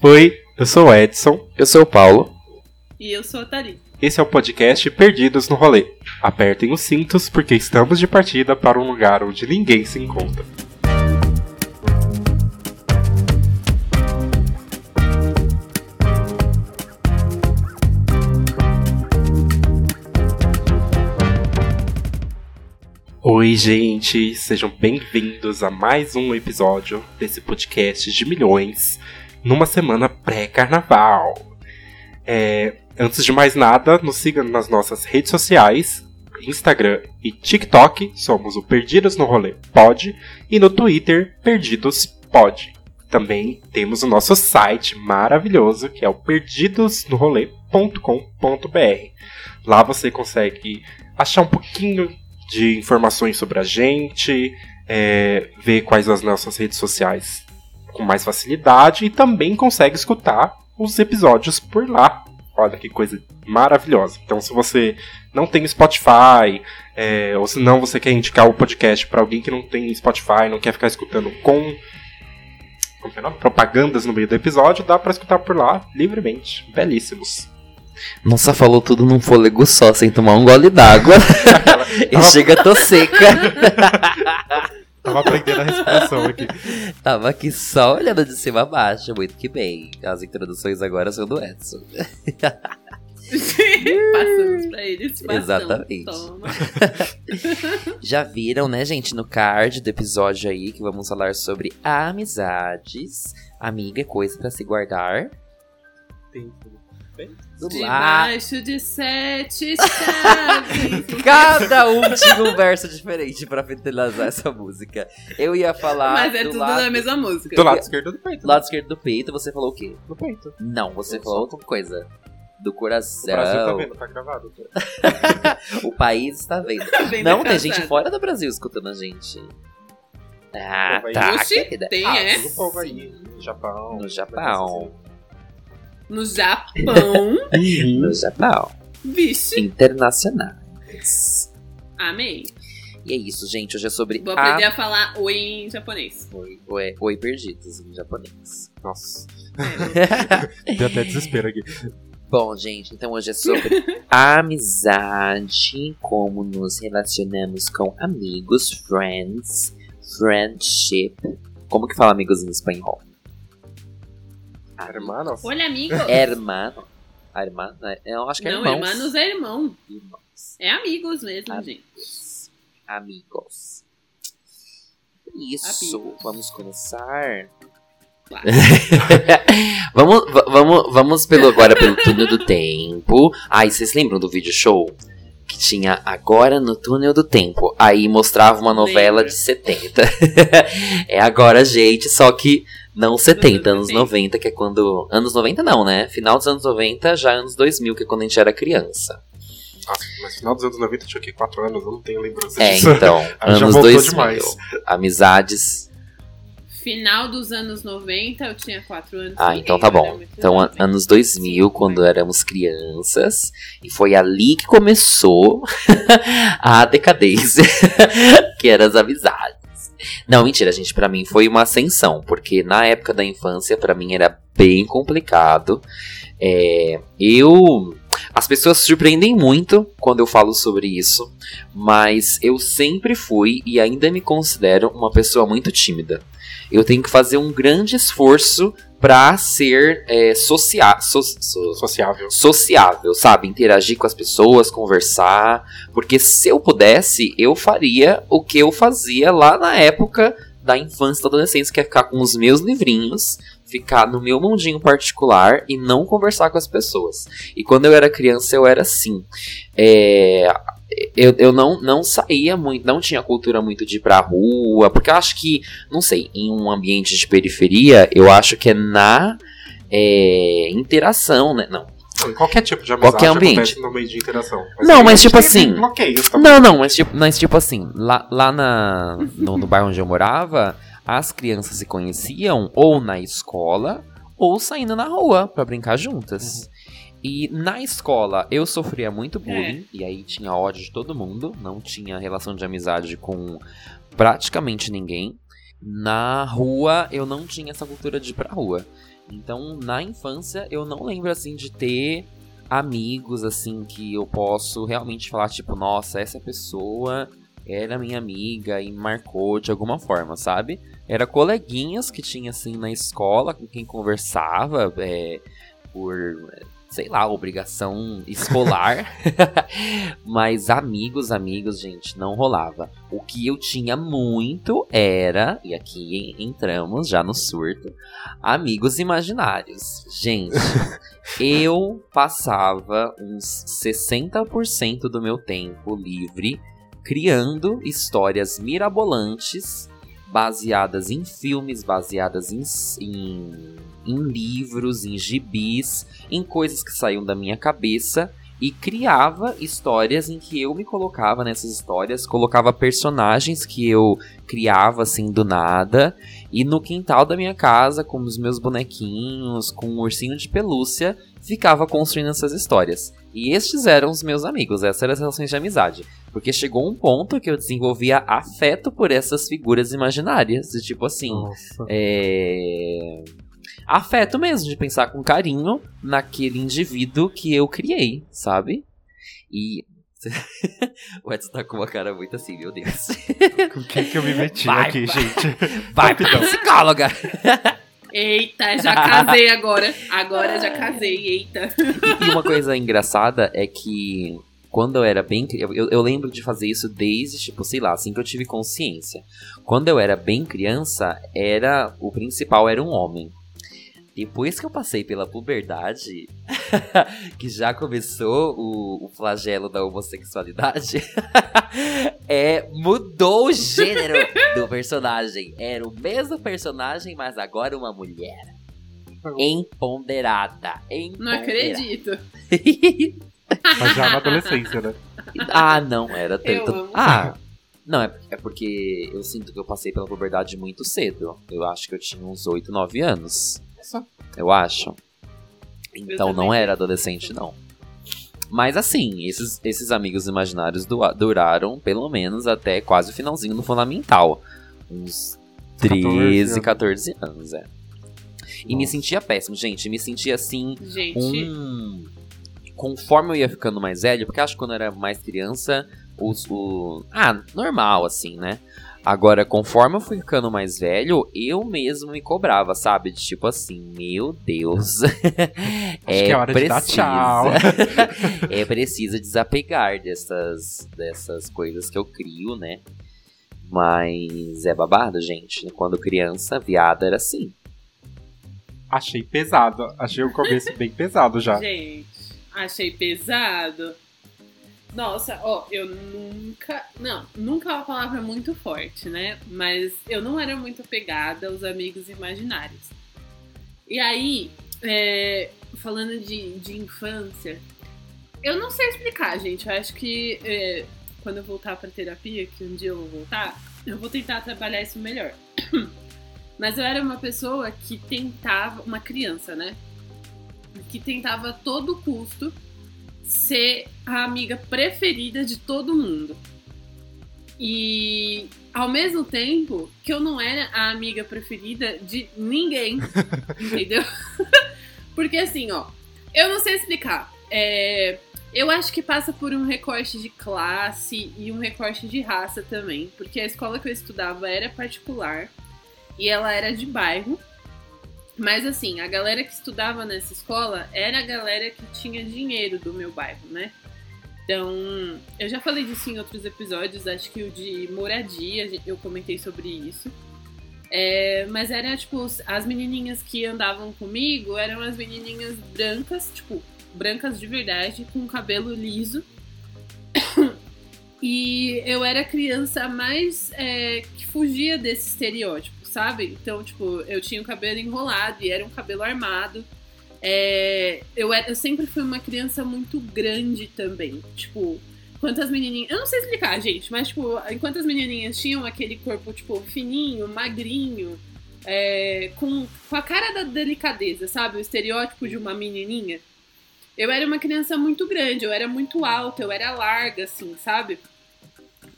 Oi, eu sou o Edson. Eu sou o Paulo. E eu sou a Thalita. Esse é o podcast Perdidos no Rolê. Apertem os cintos porque estamos de partida para um lugar onde ninguém se encontra. Oi, gente, sejam bem-vindos a mais um episódio desse podcast de milhões numa semana pré-carnaval. É, antes de mais nada, nos sigam nas nossas redes sociais, Instagram e TikTok, somos o Perdidos no Rolê Pod, e no Twitter, Perdidos Pod. Também temos o nosso site maravilhoso, que é o perdidosnorolê.com.br. Lá você consegue achar um pouquinho de informações sobre a gente, é, ver quais as nossas redes sociais com mais facilidade e também consegue escutar os episódios por lá. Olha que coisa maravilhosa. Então, se você não tem Spotify, é, ou se não você quer indicar o podcast para alguém que não tem Spotify, não quer ficar escutando com é propagandas no meio do episódio, dá para escutar por lá livremente. Belíssimos. Nossa, falou tudo num fôlego só, sem tomar um gole d'água. e chega, tô seca. Tava aprendendo a respiração aqui. Tava aqui só olhando de cima a baixo, muito que bem. As introduções agora são do Edson. Passamos pra eles. Exatamente. Já viram, né, gente, no card do episódio aí que vamos falar sobre amizades. Amiga é coisa para se guardar. Tem Debaixo de sete chaves. Cada um tinha um verso diferente pra finalizar essa música. Eu ia falar. Mas é do tudo lado... na mesma música. Do lado esquerdo do peito. Do lado esquerdo do peito, você falou o quê? Do peito. Não, você Eu falou só- outra coisa. Do O coração. Brasil tá vendo, tá gravado. o país está vendo. Bem Não, tem decantado. gente fora do Brasil escutando a gente. Ah, tá, Oxi, tem, Ah, é? Todo o povo aí, no Japão. No Japão. No Japão. No Japão. Vixe. Internacionais. Amei. E é isso, gente. Hoje é sobre Vou aprender a... a falar oi em japonês. Oi, oi, oi perdidos em japonês. Nossa, É, deu até desespero aqui. Bom, gente, então hoje é sobre amizade, como nos relacionamos com amigos, friends, friendship. Como que fala amigos em espanhol? Hermanos? Olha, amigo. Hermano. Hermano? Eu acho que é Não, irmãos. hermanos é irmão. Irmãos. É amigos mesmo, gente. Amigos. Amigos. Isso, Amigos. vamos começar. Claro. vamos, va- vamos, vamos pelo agora pelo túnel do tempo. Ai, vocês lembram do vídeo show? Que tinha agora no túnel do tempo. Aí mostrava uma novela Lembro. de 70. é agora, gente, só que não 70, anos 80. 90, que é quando. Anos 90 não, né? Final dos anos 90, já anos 2000, que é quando a gente era criança. Nossa, mas no final dos anos 90 eu tinha o quê? 4 anos? Eu não tenho lembrança É, disso. então, Aí já anos voltou 2000. demais. Amizades. Final dos anos 90, eu tinha 4 anos. Ah, então tá bom. Então, an- anos 2000, quando éramos crianças, e foi ali que começou a decadência, que eram as amizades. Não, mentira, gente, pra mim foi uma ascensão, porque na época da infância, pra mim era bem complicado. É, eu. As pessoas surpreendem muito quando eu falo sobre isso, mas eu sempre fui e ainda me considero uma pessoa muito tímida. Eu tenho que fazer um grande esforço pra ser é, socia so- so- Sociável. sociável, sabe? Interagir com as pessoas, conversar. Porque se eu pudesse, eu faria o que eu fazia lá na época da infância e da adolescência, que é ficar com os meus livrinhos, ficar no meu mundinho particular e não conversar com as pessoas. E quando eu era criança, eu era assim. É, eu, eu não, não saía muito, não tinha cultura muito de ir pra rua, porque eu acho que, não sei, em um ambiente de periferia, eu acho que é na é, interação, né? Não. Qualquer tipo de amizade Qualquer ambiente. no meio de interação. Não, mas a gente tipo assim-. Não, não, mas tipo, mas tipo assim, lá, lá na, no, no bairro onde eu morava, as crianças se conheciam ou na escola ou saindo na rua pra brincar juntas. E na escola eu sofria muito bullying, e aí tinha ódio de todo mundo, não tinha relação de amizade com praticamente ninguém. Na rua eu não tinha essa cultura de ir pra rua. Então, na infância, eu não lembro assim de ter amigos assim que eu posso realmente falar tipo, nossa, essa pessoa era minha amiga e marcou de alguma forma, sabe? Era coleguinhas que tinha assim na escola com quem conversava é, por sei lá, obrigação escolar. Mas amigos, amigos, gente, não rolava. O que eu tinha muito era, e aqui entramos já no surto, amigos imaginários. Gente, eu passava uns 60% do meu tempo livre criando histórias mirabolantes baseadas em filmes, baseadas em, em, em livros, em gibis, em coisas que saíam da minha cabeça e criava histórias em que eu me colocava nessas histórias, colocava personagens que eu criava assim do nada, e no quintal da minha casa, com os meus bonequinhos, com um ursinho de pelúcia, ficava construindo essas histórias. E estes eram os meus amigos, essas eram as relações de amizade. Porque chegou um ponto que eu desenvolvia afeto por essas figuras imaginárias. De tipo assim. Nossa. É. Afeto mesmo, de pensar com carinho naquele indivíduo que eu criei, sabe? E. o Edson tá com uma cara muito assim, meu Deus. Com quem que eu me meti vai, aqui, vai, gente? Vai, psicóloga! Eita, já casei agora. Agora já casei, eita. E uma coisa engraçada é que quando eu era bem. Eu, eu lembro de fazer isso desde, tipo, sei lá, assim que eu tive consciência. Quando eu era bem criança, era. O principal era um homem. Depois que eu passei pela puberdade, que já começou o, o flagelo da homossexualidade, é, mudou o gênero do personagem. Era o mesmo personagem, mas agora uma mulher. Empoderada. empoderada. Não acredito. Mas já na adolescência, né? Ah, não, era tanto. Ah, não, é, é porque eu sinto que eu passei pela puberdade muito cedo. Eu acho que eu tinha uns 8, 9 anos. Só. Eu acho. Então não era adolescente, não. Mas assim, esses, esses amigos imaginários duraram pelo menos até quase o finalzinho no fundamental. Uns 13, 14 anos, é. E Nossa. me sentia péssimo, gente. Me sentia assim. Gente. Um conforme eu ia ficando mais velho, porque acho que quando eu era mais criança, os, o. Ah, normal, assim, né? Agora, conforme eu fui ficando mais velho, eu mesmo me cobrava, sabe? De tipo assim, meu Deus. é, é hora precisa, de dar tchau. é preciso desapegar dessas, dessas coisas que eu crio, né? Mas é babado, gente. Quando criança, viada era assim. Achei pesado. Achei o começo bem pesado já. Gente. Achei pesado. Nossa, ó, eu nunca. Não, nunca é uma palavra muito forte, né? Mas eu não era muito pegada aos amigos imaginários. E aí, é, falando de, de infância, eu não sei explicar, gente. Eu acho que é, quando eu voltar pra terapia, que um dia eu vou voltar, eu vou tentar trabalhar isso melhor. Mas eu era uma pessoa que tentava. Uma criança, né? que tentava a todo custo ser a amiga preferida de todo mundo. E ao mesmo tempo que eu não era a amiga preferida de ninguém, entendeu? Porque assim, ó, eu não sei explicar. É, eu acho que passa por um recorte de classe e um recorte de raça também, porque a escola que eu estudava era particular e ela era de bairro. Mas assim, a galera que estudava nessa escola era a galera que tinha dinheiro do meu bairro, né? Então, eu já falei disso em outros episódios, acho que o de moradia, eu comentei sobre isso. É, mas era tipo, as menininhas que andavam comigo eram as menininhas brancas, tipo, brancas de verdade, com cabelo liso. e eu era a criança mais é, que fugia desse estereótipo sabe? Então, tipo, eu tinha o cabelo enrolado e era um cabelo armado. É, eu, era, eu sempre fui uma criança muito grande também. Tipo, quantas menininhas. Eu não sei explicar, gente, mas, tipo, enquanto as menininhas tinham aquele corpo, tipo, fininho, magrinho, é, com, com a cara da delicadeza, sabe? O estereótipo de uma menininha. Eu era uma criança muito grande, eu era muito alta, eu era larga, assim, sabe?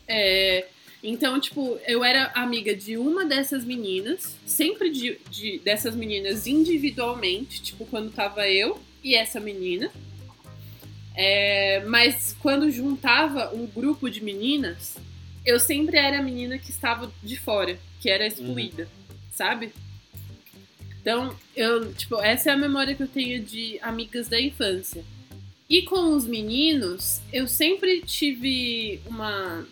É, Então, tipo, eu era amiga de uma dessas meninas, sempre de, de, dessas meninas individualmente, tipo, quando tava eu e essa menina. É, mas quando juntava um grupo de meninas, eu sempre era a menina que estava de fora, que era excluída, uhum. sabe? Então, eu, tipo, essa é a memória que eu tenho de amigas da infância. E com os meninos, eu sempre tive uma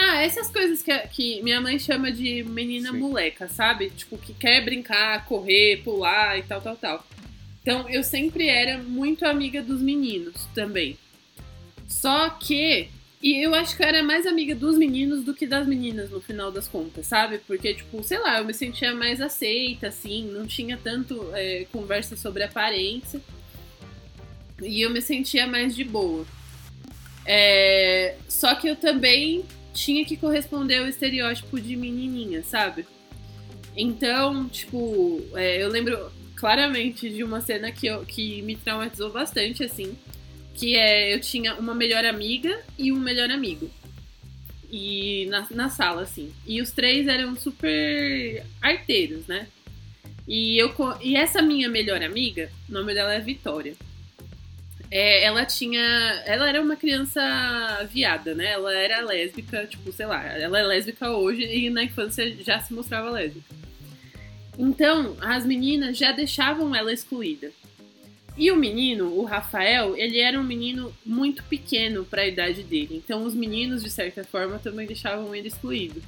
ah, essas coisas que, que minha mãe chama de menina Sim. moleca, sabe? Tipo, que quer brincar, correr, pular e tal, tal, tal. Então, eu sempre era muito amiga dos meninos também. Só que. E eu acho que eu era mais amiga dos meninos do que das meninas, no final das contas, sabe? Porque, tipo, sei lá, eu me sentia mais aceita, assim, não tinha tanto é, conversa sobre aparência. E eu me sentia mais de boa. É, só que eu também tinha que corresponder ao estereótipo de menininha, sabe? Então, tipo, é, eu lembro claramente de uma cena que, eu, que me traumatizou bastante, assim, que é eu tinha uma melhor amiga e um melhor amigo. E na, na sala, assim. E os três eram super arteiros, né? E, eu, e essa minha melhor amiga, o nome dela é Vitória é, ela tinha. Ela era uma criança viada, né? Ela era lésbica, tipo, sei lá, ela é lésbica hoje e na infância já se mostrava lésbica. Então, as meninas já deixavam ela excluída. E o menino, o Rafael, ele era um menino muito pequeno para a idade dele. Então, os meninos, de certa forma, também deixavam ele excluído.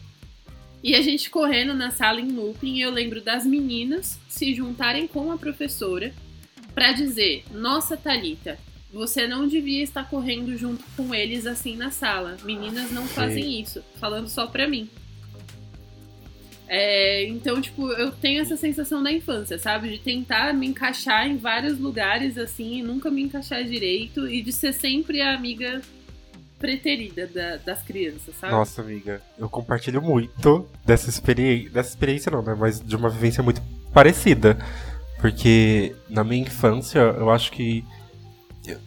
E a gente correndo na sala em looping, eu lembro das meninas se juntarem com a professora para dizer: Nossa, Talita, você não devia estar correndo junto com eles assim na sala. Meninas não Sim. fazem isso. Falando só pra mim. É, então, tipo, eu tenho essa sensação da infância, sabe? De tentar me encaixar em vários lugares assim e nunca me encaixar direito e de ser sempre a amiga preterida da, das crianças, sabe? Nossa, amiga, eu compartilho muito dessa experiência. Dessa experiência não, né? Mas de uma vivência muito parecida. Porque na minha infância, eu acho que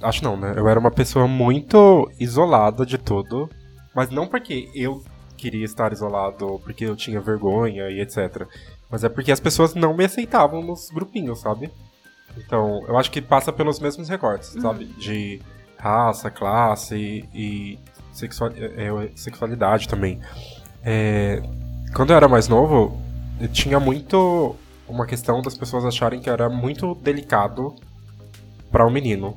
Acho não, né? Eu era uma pessoa muito isolada de tudo. Mas não porque eu queria estar isolado, porque eu tinha vergonha e etc. Mas é porque as pessoas não me aceitavam nos grupinhos, sabe? Então, eu acho que passa pelos mesmos recortes, uhum. sabe? De raça, classe e, sexual, é, é, sexualidade também. É, quando eu era mais novo, eu tinha muito uma questão das pessoas acharem que era muito delicado para um menino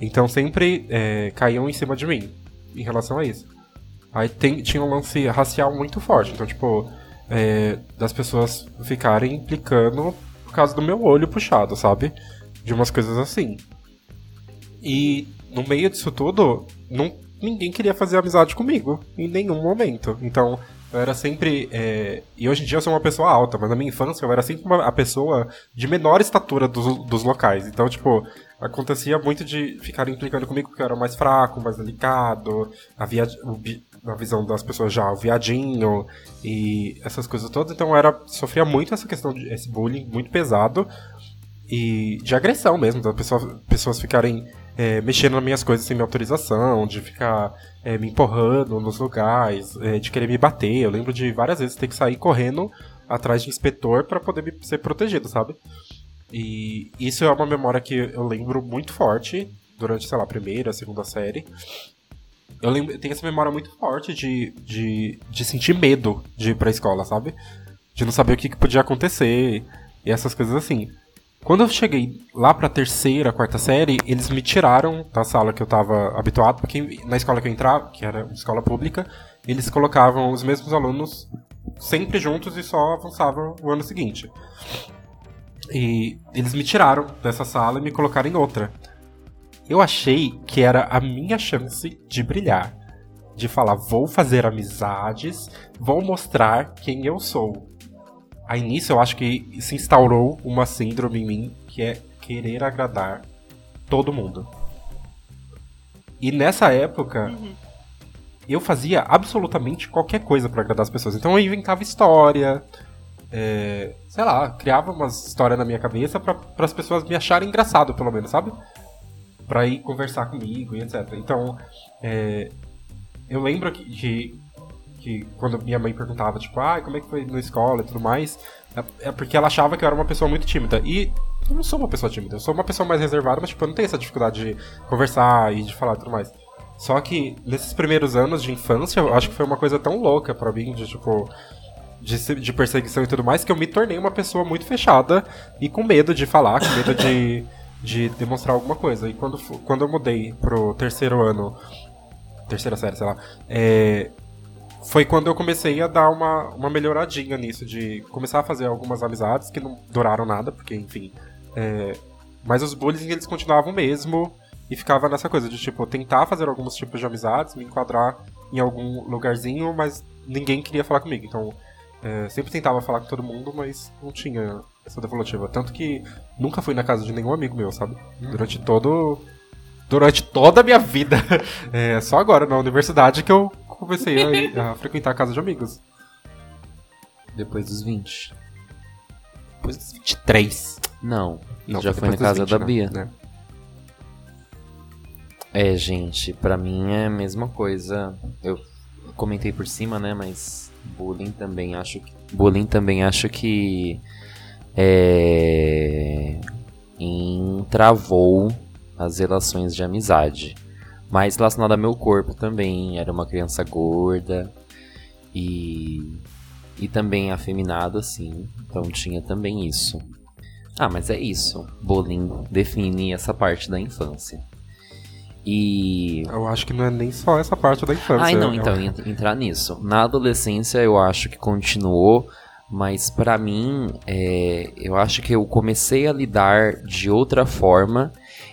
então sempre é, caíam em cima de mim em relação a isso. Aí tem, tinha um lance racial muito forte. Então, tipo, é, das pessoas ficarem implicando por causa do meu olho puxado, sabe? De umas coisas assim. E no meio disso tudo, não, ninguém queria fazer amizade comigo em nenhum momento. Então, eu era sempre. É... E hoje em dia eu sou uma pessoa alta, mas na minha infância eu era sempre uma, a pessoa de menor estatura dos, dos locais. Então, tipo, acontecia muito de ficar implicando comigo porque eu era mais fraco, mais delicado, havia na visão das pessoas já o viadinho e essas coisas todas. Então eu era sofria muito essa questão de esse bullying muito pesado e de agressão mesmo, das pessoas, pessoas ficarem é, mexendo nas minhas coisas sem minha autorização, de ficar é, me empurrando nos lugares, é, de querer me bater. Eu lembro de várias vezes ter que sair correndo atrás de inspetor para poder me, ser protegido, sabe? E isso é uma memória que eu lembro muito forte durante, sei lá, a primeira, a segunda série. Eu, lembro, eu tenho essa memória muito forte de, de, de sentir medo de ir pra escola, sabe? De não saber o que, que podia acontecer e essas coisas assim. Quando eu cheguei lá pra terceira, quarta série, eles me tiraram da sala que eu tava habituado, porque na escola que eu entrava, que era escola pública, eles colocavam os mesmos alunos sempre juntos e só avançavam o ano seguinte. E eles me tiraram dessa sala e me colocaram em outra. Eu achei que era a minha chance de brilhar. De falar, vou fazer amizades, vou mostrar quem eu sou. Aí nisso eu acho que se instaurou uma síndrome em mim que é querer agradar todo mundo. E nessa época, uhum. eu fazia absolutamente qualquer coisa para agradar as pessoas. Então eu inventava história, é, sei lá, criava umas histórias na minha cabeça para as pessoas me acharem engraçado, pelo menos, sabe? Pra ir conversar comigo e etc. Então, é, eu lembro que, que, que quando minha mãe perguntava, tipo, ah, como é que foi na escola e tudo mais, é, é porque ela achava que eu era uma pessoa muito tímida. E eu não sou uma pessoa tímida, eu sou uma pessoa mais reservada, mas tipo, eu não tenho essa dificuldade de conversar e de falar e tudo mais. Só que nesses primeiros anos de infância, eu acho que foi uma coisa tão louca para mim, de tipo. De, de, perseguição e tudo mais, que eu me tornei uma pessoa muito fechada e com medo de falar, com medo de, de demonstrar alguma coisa. E quando, quando eu mudei pro terceiro ano, terceira série, sei lá, é, foi quando eu comecei a dar uma, uma melhoradinha nisso, de começar a fazer algumas amizades que não duraram nada, porque, enfim. É, mas os bullying eles continuavam mesmo. E ficava nessa coisa de, tipo, tentar fazer alguns tipos de amizades, me enquadrar em algum lugarzinho, mas ninguém queria falar comigo. Então, é, sempre tentava falar com todo mundo, mas não tinha essa devolutiva. Tanto que nunca fui na casa de nenhum amigo meu, sabe? Durante todo. Durante toda a minha vida. É só agora, na universidade, que eu comecei a, a frequentar a casa de amigos. Depois dos 20. Depois dos 23. Não. Não já foi na casa 20, da né? Bia. Né? É, gente, para mim é a mesma coisa. Eu comentei por cima, né, mas bullying também acho que bullying também acho que é, entravou as relações de amizade. Mais relacionado ao meu corpo também, era uma criança gorda e e também afeminado assim, então tinha também isso. Ah, mas é isso. Bullying define essa parte da infância. E. Eu acho que não é nem só essa parte da infância. Ai, não, então, entrar nisso. Na adolescência eu acho que continuou, mas para mim, é, eu acho que eu comecei a lidar de outra forma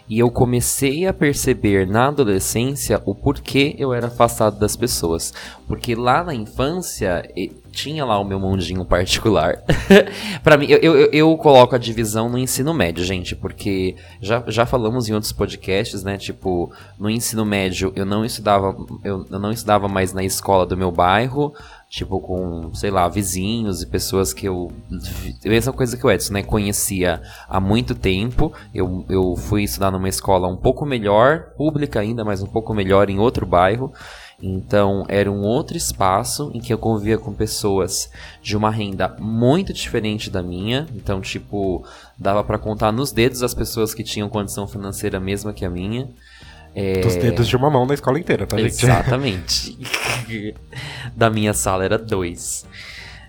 e eu comecei a perceber na adolescência o porquê eu era afastado das pessoas. Porque lá na infância tinha lá o meu mundinho particular. para mim, eu, eu, eu, coloco a divisão no ensino médio, gente, porque já, já falamos em outros podcasts, né? Tipo, no ensino médio eu não estudava, eu, eu não estudava mais na escola do meu bairro tipo, com, sei lá, vizinhos e pessoas que eu. Mesma coisa que o Edson, né? Conhecia há muito tempo. Eu, eu fui estudar numa escola um pouco melhor, pública ainda, mas um pouco melhor em outro bairro. Então, era um outro espaço em que eu convivia com pessoas de uma renda muito diferente da minha. Então, tipo, dava para contar nos dedos as pessoas que tinham condição financeira mesma que a minha. É... Dos dedos de uma mão na escola inteira, tá, gente? Exatamente. da minha sala era dois.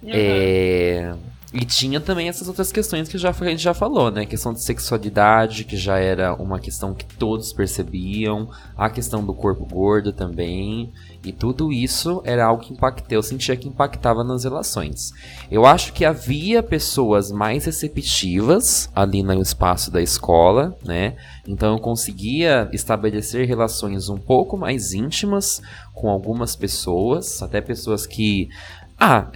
Uhum. É... E tinha também essas outras questões que já, a gente já falou, né? A questão de sexualidade, que já era uma questão que todos percebiam, a questão do corpo gordo também. E tudo isso era algo que impactava, eu sentia que impactava nas relações. Eu acho que havia pessoas mais receptivas ali no espaço da escola, né? Então eu conseguia estabelecer relações um pouco mais íntimas com algumas pessoas, até pessoas que ah,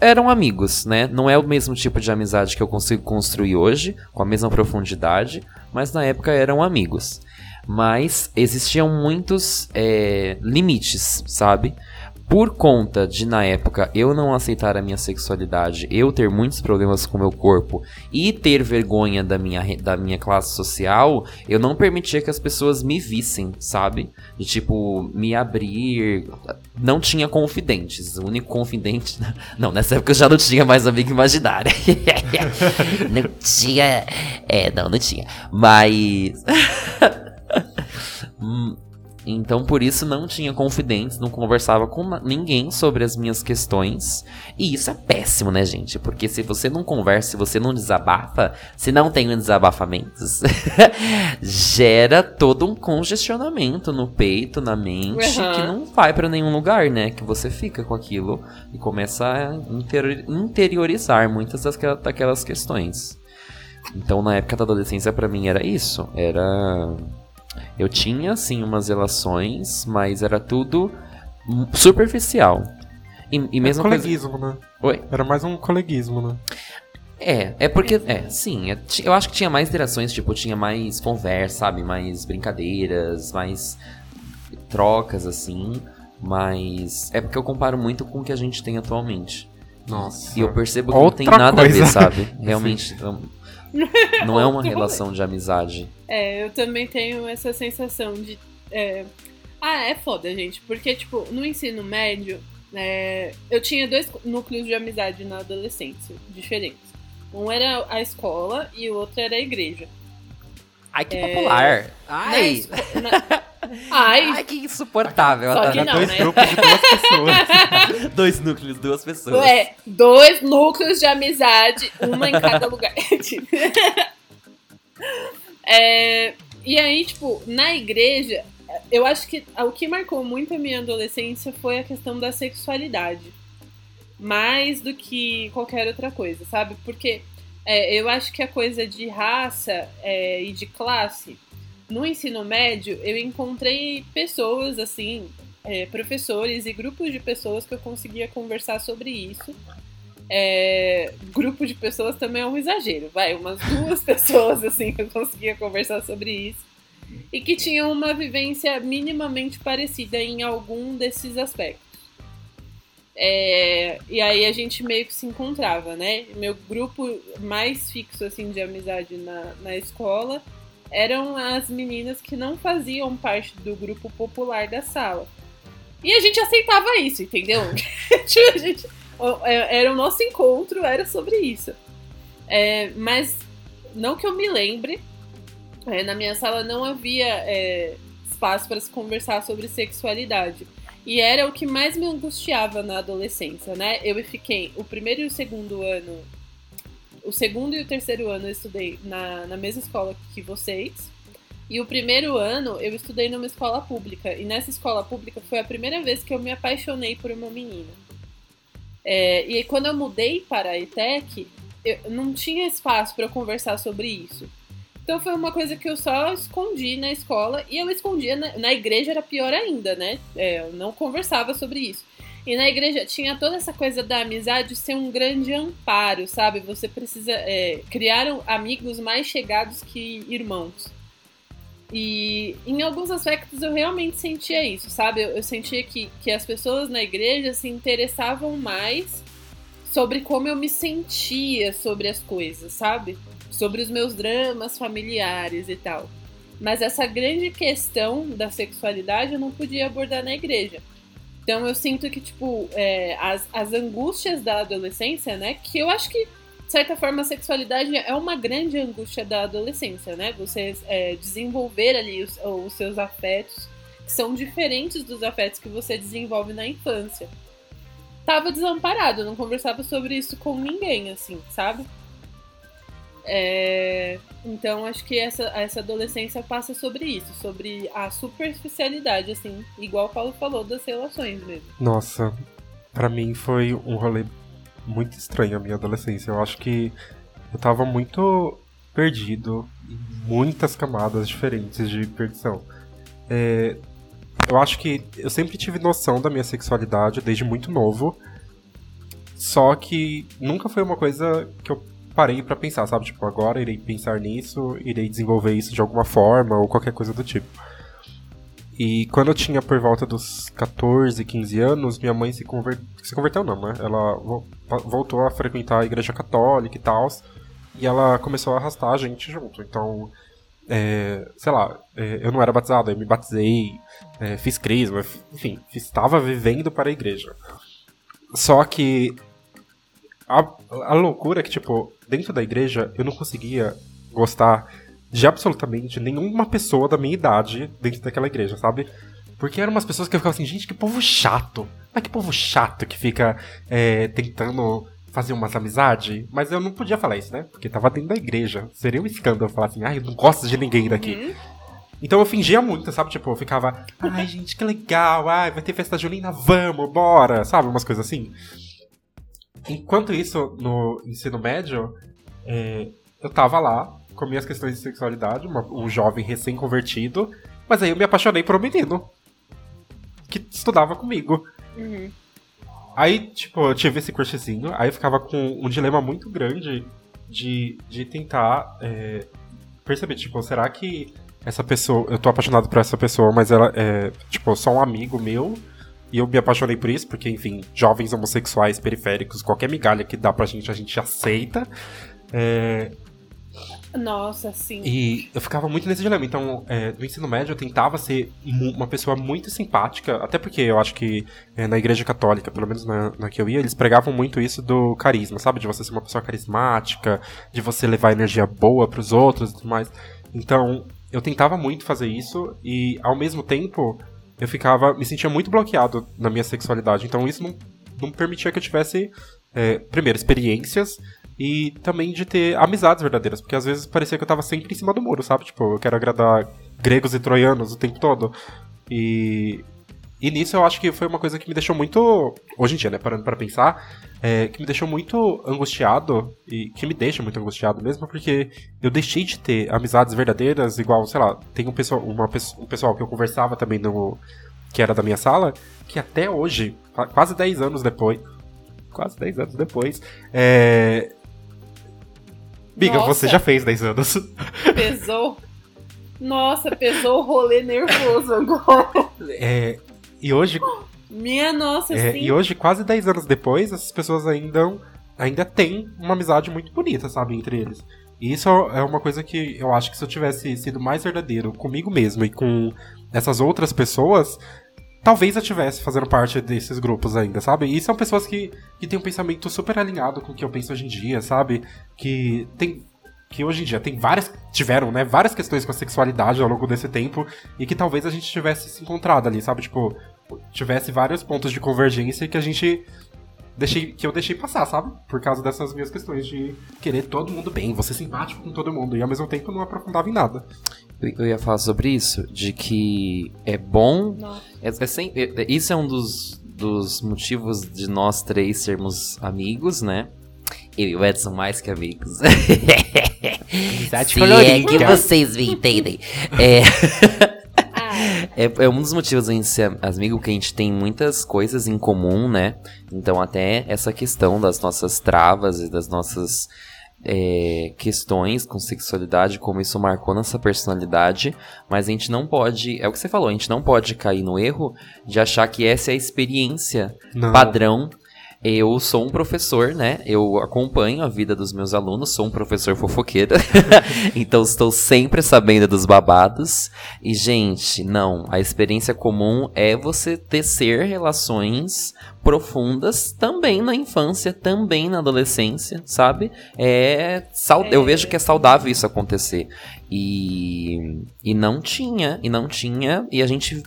eram amigos, né? Não é o mesmo tipo de amizade que eu consigo construir hoje, com a mesma profundidade, mas na época eram amigos. Mas existiam muitos é, limites, sabe? Por conta de, na época, eu não aceitar a minha sexualidade, eu ter muitos problemas com meu corpo e ter vergonha da minha, da minha classe social, eu não permitia que as pessoas me vissem, sabe? De tipo, me abrir. Não tinha confidentes. O único confidente. Não, nessa época eu já não tinha mais amigo imaginário. não tinha. É, não, não tinha. Mas. Então, por isso, não tinha confidentes, não conversava com ninguém sobre as minhas questões. E isso é péssimo, né, gente? Porque se você não conversa, se você não desabafa, se não tem um desabafamentos, gera todo um congestionamento no peito, na mente, uhum. que não vai para nenhum lugar, né? Que você fica com aquilo e começa a interiorizar muitas daquelas questões. Então, na época da adolescência, para mim era isso. Era eu tinha, sim, umas relações, mas era tudo superficial. E, e mesmo é coleguismo, coisa... né? Oi? Era mais um coleguismo, né? É, é porque, é, sim, é, eu acho que tinha mais interações, tipo, tinha mais conversa, sabe? Mais brincadeiras, mais trocas, assim. Mas é porque eu comparo muito com o que a gente tem atualmente. Nossa. E eu percebo que Outra não tem nada coisa. a ver, sabe? Realmente. Não é uma relação de amizade. É, eu também tenho essa sensação de. É... Ah, é foda, gente. Porque, tipo, no ensino médio, é, eu tinha dois núcleos de amizade na adolescência, diferentes. Um era a escola e o outro era a igreja. Ai, que É, popular. Na Ai. na- Ai, Ai, que insuportável. Só que não, dois né? grupos de duas pessoas. Dois núcleos, duas pessoas. é, dois núcleos de amizade, uma em cada lugar. É, e aí, tipo, na igreja, eu acho que o que marcou muito a minha adolescência foi a questão da sexualidade. Mais do que qualquer outra coisa, sabe? Porque é, eu acho que a coisa de raça é, e de classe, no ensino médio, eu encontrei pessoas, assim, é, professores e grupos de pessoas que eu conseguia conversar sobre isso. É, grupo de pessoas também é um exagero, vai, umas duas pessoas assim que eu conseguia conversar sobre isso e que tinham uma vivência minimamente parecida em algum desses aspectos. É, e aí a gente meio que se encontrava, né? Meu grupo mais fixo assim de amizade na, na escola eram as meninas que não faziam parte do grupo popular da sala. E a gente aceitava isso, entendeu? Tipo, a gente, era o nosso encontro, era sobre isso. É, mas não que eu me lembre, é, na minha sala não havia é, espaço para se conversar sobre sexualidade. E era o que mais me angustiava na adolescência, né? Eu fiquei o primeiro e o segundo ano. O segundo e o terceiro ano eu estudei na, na mesma escola que vocês. E o primeiro ano eu estudei numa escola pública. E nessa escola pública foi a primeira vez que eu me apaixonei por uma menina. É, e quando eu mudei para a ETEC, eu não tinha espaço para eu conversar sobre isso. Então foi uma coisa que eu só escondi na escola e eu escondia na, na igreja era pior ainda, né? É, eu não conversava sobre isso. E na igreja tinha toda essa coisa da amizade ser um grande amparo, sabe? Você precisa é, criar amigos mais chegados que irmãos. E em alguns aspectos eu realmente sentia isso, sabe? Eu, eu sentia que, que as pessoas na igreja se interessavam mais sobre como eu me sentia sobre as coisas, sabe? Sobre os meus dramas familiares e tal. Mas essa grande questão da sexualidade eu não podia abordar na igreja. Então eu sinto que, tipo, é, as, as angústias da adolescência, né? Que eu acho que, de certa forma, a sexualidade é uma grande angústia da adolescência, né? Você é, desenvolver ali os, os seus afetos, que são diferentes dos afetos que você desenvolve na infância. Tava desamparado, não conversava sobre isso com ninguém, assim, sabe? É, então acho que essa, essa adolescência passa sobre isso, sobre a superficialidade, assim, igual o Paulo falou das relações mesmo. Nossa, pra mim foi um rolê muito estranho a minha adolescência. Eu acho que eu tava muito perdido em muitas camadas diferentes de perdição. É, eu acho que eu sempre tive noção da minha sexualidade desde muito novo. Só que nunca foi uma coisa que eu parei pra pensar, sabe? Tipo, agora irei pensar nisso, irei desenvolver isso de alguma forma ou qualquer coisa do tipo. E quando eu tinha por volta dos 14, 15 anos, minha mãe se, conver... se converteu, não, né? Ela vo- voltou a frequentar a igreja católica e tal. E ela começou a arrastar a gente junto. Então, é, sei lá, é, eu não era batizado, eu me batizei, é, fiz crisma, enfim, estava vivendo para a igreja. Só que a, a loucura é que, tipo, dentro da igreja eu não conseguia gostar de absolutamente nenhuma pessoa da minha idade dentro daquela igreja, sabe? Porque eram umas pessoas que eu ficava assim, gente, que povo chato. Mas que povo chato que fica é, tentando fazer umas amizades. Mas eu não podia falar isso, né? Porque tava dentro da igreja. Seria um escândalo falar assim, ai, eu não gosto de ninguém daqui. Uhum. Então eu fingia muito, sabe? Tipo, eu ficava, ai, gente, que legal, ai, vai ter festa junina, vamos, bora, sabe? Umas coisas assim. Enquanto isso, no ensino médio, é, eu tava lá com minhas questões de sexualidade, uma- um jovem recém-convertido, mas aí eu me apaixonei por um menino que estudava comigo. Uhum. Aí, tipo, eu tive esse crushzinho, aí eu ficava com um dilema muito grande de, de tentar é, perceber, tipo, será que essa pessoa, eu tô apaixonado por essa pessoa, mas ela é, tipo, só um amigo meu, e eu me apaixonei por isso, porque, enfim, jovens homossexuais periféricos, qualquer migalha que dá pra gente, a gente aceita. É, Nossa, sim. E eu ficava muito nesse dilema. Então, é, no ensino médio, eu tentava ser uma pessoa muito simpática, até porque eu acho que é, na igreja católica, pelo menos na, na que eu ia, eles pregavam muito isso do carisma, sabe? De você ser uma pessoa carismática, de você levar energia boa pros outros e tudo mais. Então, eu tentava muito fazer isso e, ao mesmo tempo, eu ficava. me sentia muito bloqueado na minha sexualidade. Então, isso não, não permitia que eu tivesse, é, primeiro, experiências e também de ter amizades verdadeiras, porque às vezes parecia que eu tava sempre em cima do muro, sabe? Tipo, eu quero agradar gregos e troianos o tempo todo. E. E nisso eu acho que foi uma coisa que me deixou muito. Hoje em dia, né? Parando pra pensar, é, que me deixou muito angustiado, e que me deixa muito angustiado mesmo, porque eu deixei de ter amizades verdadeiras, igual, sei lá, tem um pessoal, uma, um pessoal que eu conversava também no. que era da minha sala, que até hoje, qua- quase 10 anos depois. Quase 10 anos depois. É. Biga, Nossa. você já fez 10 anos. Pesou. Nossa, pesou o rolê nervoso agora. É, e hoje, Minha nossa, é, sim. e hoje, quase 10 anos depois, essas pessoas ainda, ainda têm uma amizade muito bonita, sabe, entre eles. E isso é uma coisa que eu acho que se eu tivesse sido mais verdadeiro comigo mesmo e com essas outras pessoas, talvez eu tivesse fazendo parte desses grupos ainda, sabe? E são pessoas que, que têm um pensamento super alinhado com o que eu penso hoje em dia, sabe? Que tem. Que hoje em dia tem várias. Tiveram, né? Várias questões com a sexualidade ao longo desse tempo. E que talvez a gente tivesse se encontrado ali, sabe? Tipo, tivesse vários pontos de convergência que a gente. Deixei, que eu deixei passar, sabe? Por causa dessas minhas questões de querer todo mundo bem, você simpático com todo mundo. E ao mesmo tempo não aprofundava em nada. Eu, eu ia falar sobre isso, de que é bom. É, é sempre- é- isso é um dos, dos motivos de nós três sermos amigos, né? Eu e o Edson mais que amigos. Se é que vocês me entendem. É, é, é um dos motivos da gente ser amigo, que a gente tem muitas coisas em comum, né? Então até essa questão das nossas travas e das nossas é, questões com sexualidade, como isso marcou nossa personalidade, mas a gente não pode, é o que você falou, a gente não pode cair no erro de achar que essa é a experiência Não. padrão. Eu sou um professor, né? Eu acompanho a vida dos meus alunos, sou um professor fofoqueiro. então estou sempre sabendo dos babados. E, gente, não. A experiência comum é você tecer relações profundas também na infância, também na adolescência, sabe? É, sau- Eu vejo que é saudável isso acontecer. E, e não tinha, e não tinha, e a gente.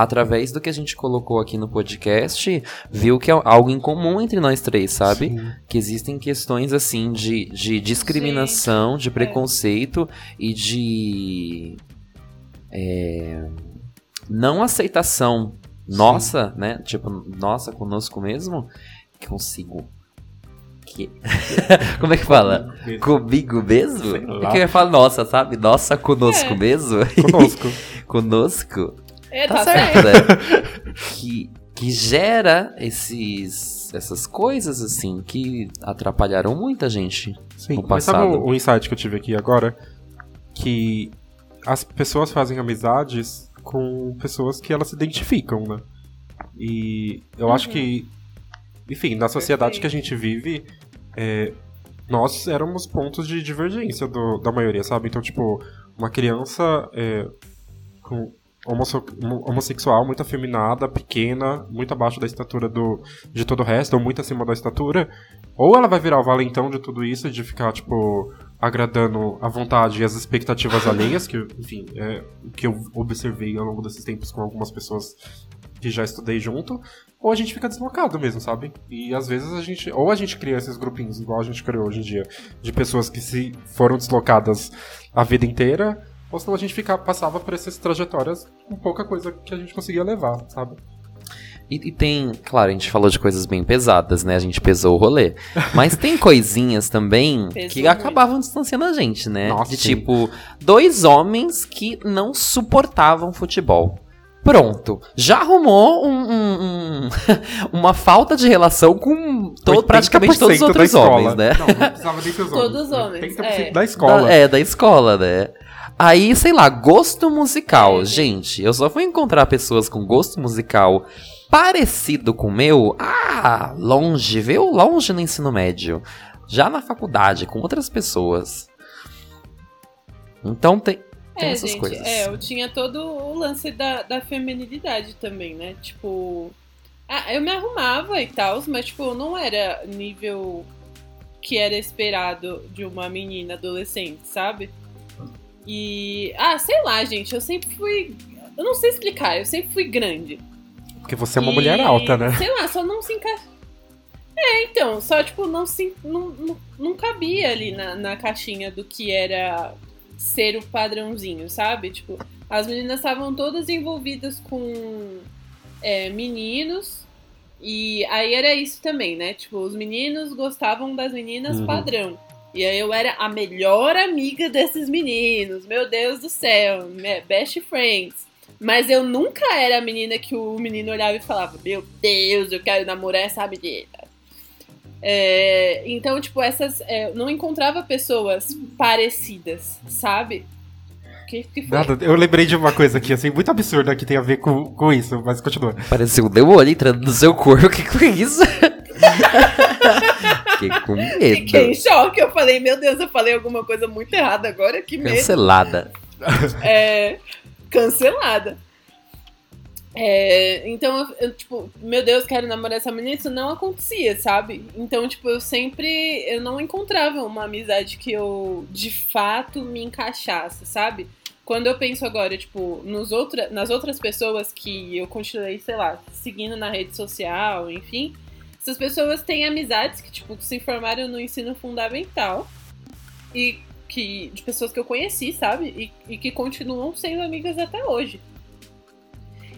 Através do que a gente colocou aqui no podcast, viu que é algo em comum entre nós três, sabe? Sim. que existem questões assim de, de discriminação, de preconceito e de é, não aceitação nossa, né? Tipo, nossa conosco mesmo, que consigo. Que... Como é que fala? Comigo mesmo? É que eu ia falar nossa, sabe? Nossa conosco É. mesmo? Conosco. conosco. É, Tá, tá, certo, certo. né? que, que gera esses, essas coisas, assim, que atrapalharam muita gente. Sim, no mas sabe passado. o, o insight que eu tive aqui agora? Que as pessoas fazem amizades com pessoas que elas se identificam, né? E eu acho Uhum. que, enfim, na sociedade que a gente vive, é, nós éramos pontos de divergência do- da maioria, sabe? Então, tipo, uma criança é, com homossexual muito afeminada, pequena, muito abaixo da estatura do, de todo o resto, ou muito acima da estatura, ou ela vai virar o valentão de tudo isso, de ficar, tipo, agradando a vontade e as expectativas alheias, que, enfim, é o que eu observei ao longo desses tempos com algumas pessoas que já estudei junto, ou a gente fica deslocado mesmo, sabe? E às vezes a gente, ou a gente cria esses grupinhos, igual a gente criou hoje em dia, de pessoas que se foram deslocadas a vida inteira, ou senão a gente fica, passava por essas trajetórias com pouca coisa que a gente conseguia levar, sabe? E, e tem, claro, a gente falou de coisas bem pesadas, né? A gente pesou o rolê. Mas tem coisinhas também Pesou que muito. acabavam distanciando a gente, né? Nossa, de sim. tipo, dois homens que não suportavam futebol. Pronto. Já arrumou um- um- um- uma falta de relação com to- praticamente todos os 80% da outros escola. homens, né? Não, não precisava nem ser os Todos os homens, 80% é. da escola. Da- é, da escola, né? Aí, sei lá, gosto musical. Gente, eu só fui encontrar pessoas com gosto musical parecido com o meu. Ah, longe, viu? Longe no ensino médio. Já na faculdade, com outras pessoas. Então tem, tem É, essas gente, coisas. é, eu tinha todo o lance da, da feminilidade também, né? Tipo, ah, eu me arrumava e tal, mas, tipo, não era nível que era esperado de uma menina adolescente, sabe? E, ah, sei lá, gente, eu sempre fui. Eu não sei explicar, eu sempre fui grande. Porque você é uma E, mulher alta, né? Sei lá, só não se encaixa. É, então, só tipo, não se. Não, não, não cabia ali na, na caixinha do que era ser o padrãozinho, sabe? Tipo, as meninas estavam todas envolvidas com é, meninos. E aí era isso também, né? Tipo, os meninos gostavam das meninas Uhum. padrão. E aí eu era a melhor amiga desses meninos. Meu Deus do céu, best friends. Mas eu nunca era a menina que o menino olhava e falava: Meu Deus, eu quero namorar essa menina. É, então, tipo, essas. é, eu não encontrava pessoas parecidas, sabe? Que, que foi? Nada, eu lembrei de uma coisa aqui, assim, muito absurda que tem a ver com, com isso, mas continua. Pareceu um demônio entrando no seu corpo. O que que foi isso? Fiquei com Fiquei em medo. choque. Eu falei, meu Deus, eu falei alguma coisa muito errada agora, que medo. Cancelada. é, cancelada. É, então, eu, eu, tipo, meu Deus, quero namorar essa menina, isso não acontecia, sabe? Então, tipo, eu sempre, eu não encontrava uma amizade que eu, de fato, me encaixasse, sabe? Quando eu penso agora, tipo, nos outra, nas outras pessoas que eu continuei, sei lá, seguindo na rede social, enfim, essas pessoas têm amizades que, tipo, se formaram no ensino fundamental e que de pessoas que eu conheci, sabe? E, e que continuam sendo amigas até hoje.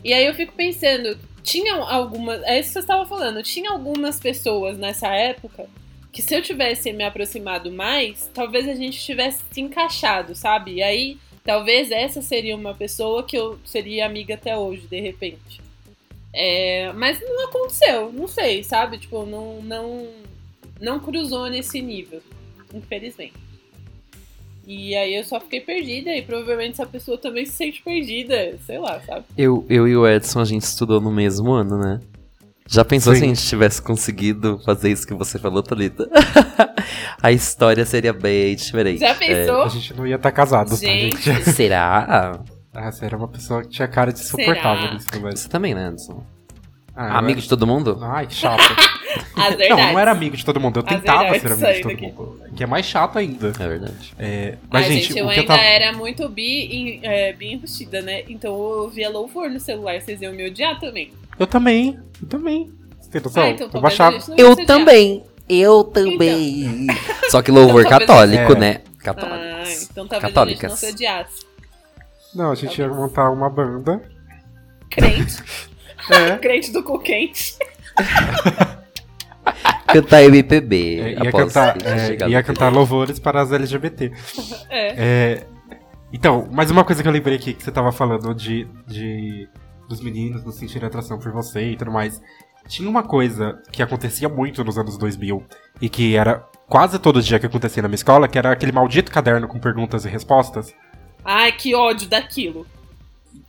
E aí eu fico pensando, tinham algumas. É isso que você estava falando, tinha algumas pessoas nessa época que se eu tivesse me aproximado mais, talvez a gente tivesse se encaixado, sabe? E aí, talvez essa seria uma pessoa que eu seria amiga até hoje, de repente. É, mas não aconteceu, não sei, sabe? Tipo, não, não, não cruzou nesse nível, infelizmente. E aí eu só fiquei perdida e provavelmente essa pessoa também se sente perdida, sei lá, sabe? Eu, eu e o Edson, a gente estudou no mesmo ano, né? Já pensou Sim. se a gente tivesse conseguido fazer isso que você falou, Thalita? a história seria bem diferente. Já pensou? A gente não ia estar casado, tá, Gente. gente? É. Será? Ah, você era uma pessoa que tinha cara de insuportável Será? nisso. Você também, né, Edson? Ah, Amigo eu de todo mundo? era- Ai, que chato. As não, verdades. não era amigo de todo mundo. Eu As tentava verdades ser amigo de todo aqui. mundo. Que é mais chato ainda. É verdade. É, mas, Ai, gente, gente, eu o que ainda eu tava. era muito bi, em- é, bi embustida, né? Então eu ouvia louvor no celular, vocês iam me odiar também. Eu também. Eu também. Você tem noção? ah, então eu talvez baixava. a gente não ia Eu odiar. também. Eu também. Só que louvor Então, talvez- católico, É. né? Ah, Católicos. então talvez a gente Católicas. não se odiasse. Não, a gente ia montar uma banda. Crente. É. Crente do cu quente. Cantar MPB. É, ia após cantar, é, ia cantar louvores para as LGBT. É. É, então, mais uma coisa que eu lembrei aqui que você tava falando de, de dos meninos não sentirem atração por você e tudo mais. Tinha uma coisa que acontecia muito nos anos 2000 e que era quase todo dia que acontecia na minha escola, que era aquele maldito caderno com perguntas e respostas, Ai, que ódio daquilo.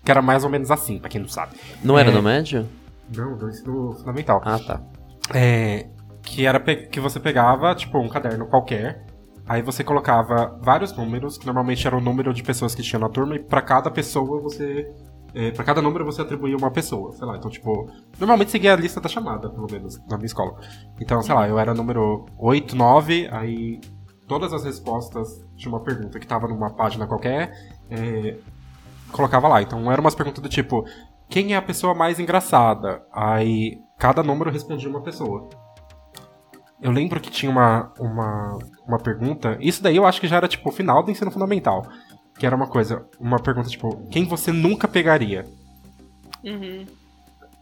que era mais ou menos assim, pra quem não sabe. Não era É. no médio? Não, do ensino fundamental. Ah, tá. É, que era pe- que você pegava, tipo, um caderno qualquer, aí você colocava vários números, que normalmente era o número de pessoas que tinha na turma, e pra cada pessoa você. É, para cada número você atribuía uma pessoa, sei lá. Então, tipo, normalmente seguia a lista da chamada, pelo menos, na minha escola. Então, sei lá, eu era número 8, 9, aí todas as respostas tinha uma pergunta que tava numa página qualquer, é, colocava lá. Então, eram umas perguntas do tipo: quem é a pessoa mais engraçada? Aí cada número respondia uma pessoa. Eu lembro que tinha uma, uma, uma pergunta. Isso daí eu acho que já era tipo o final do ensino fundamental. Que era uma coisa, uma pergunta tipo: quem você nunca pegaria? Uhum.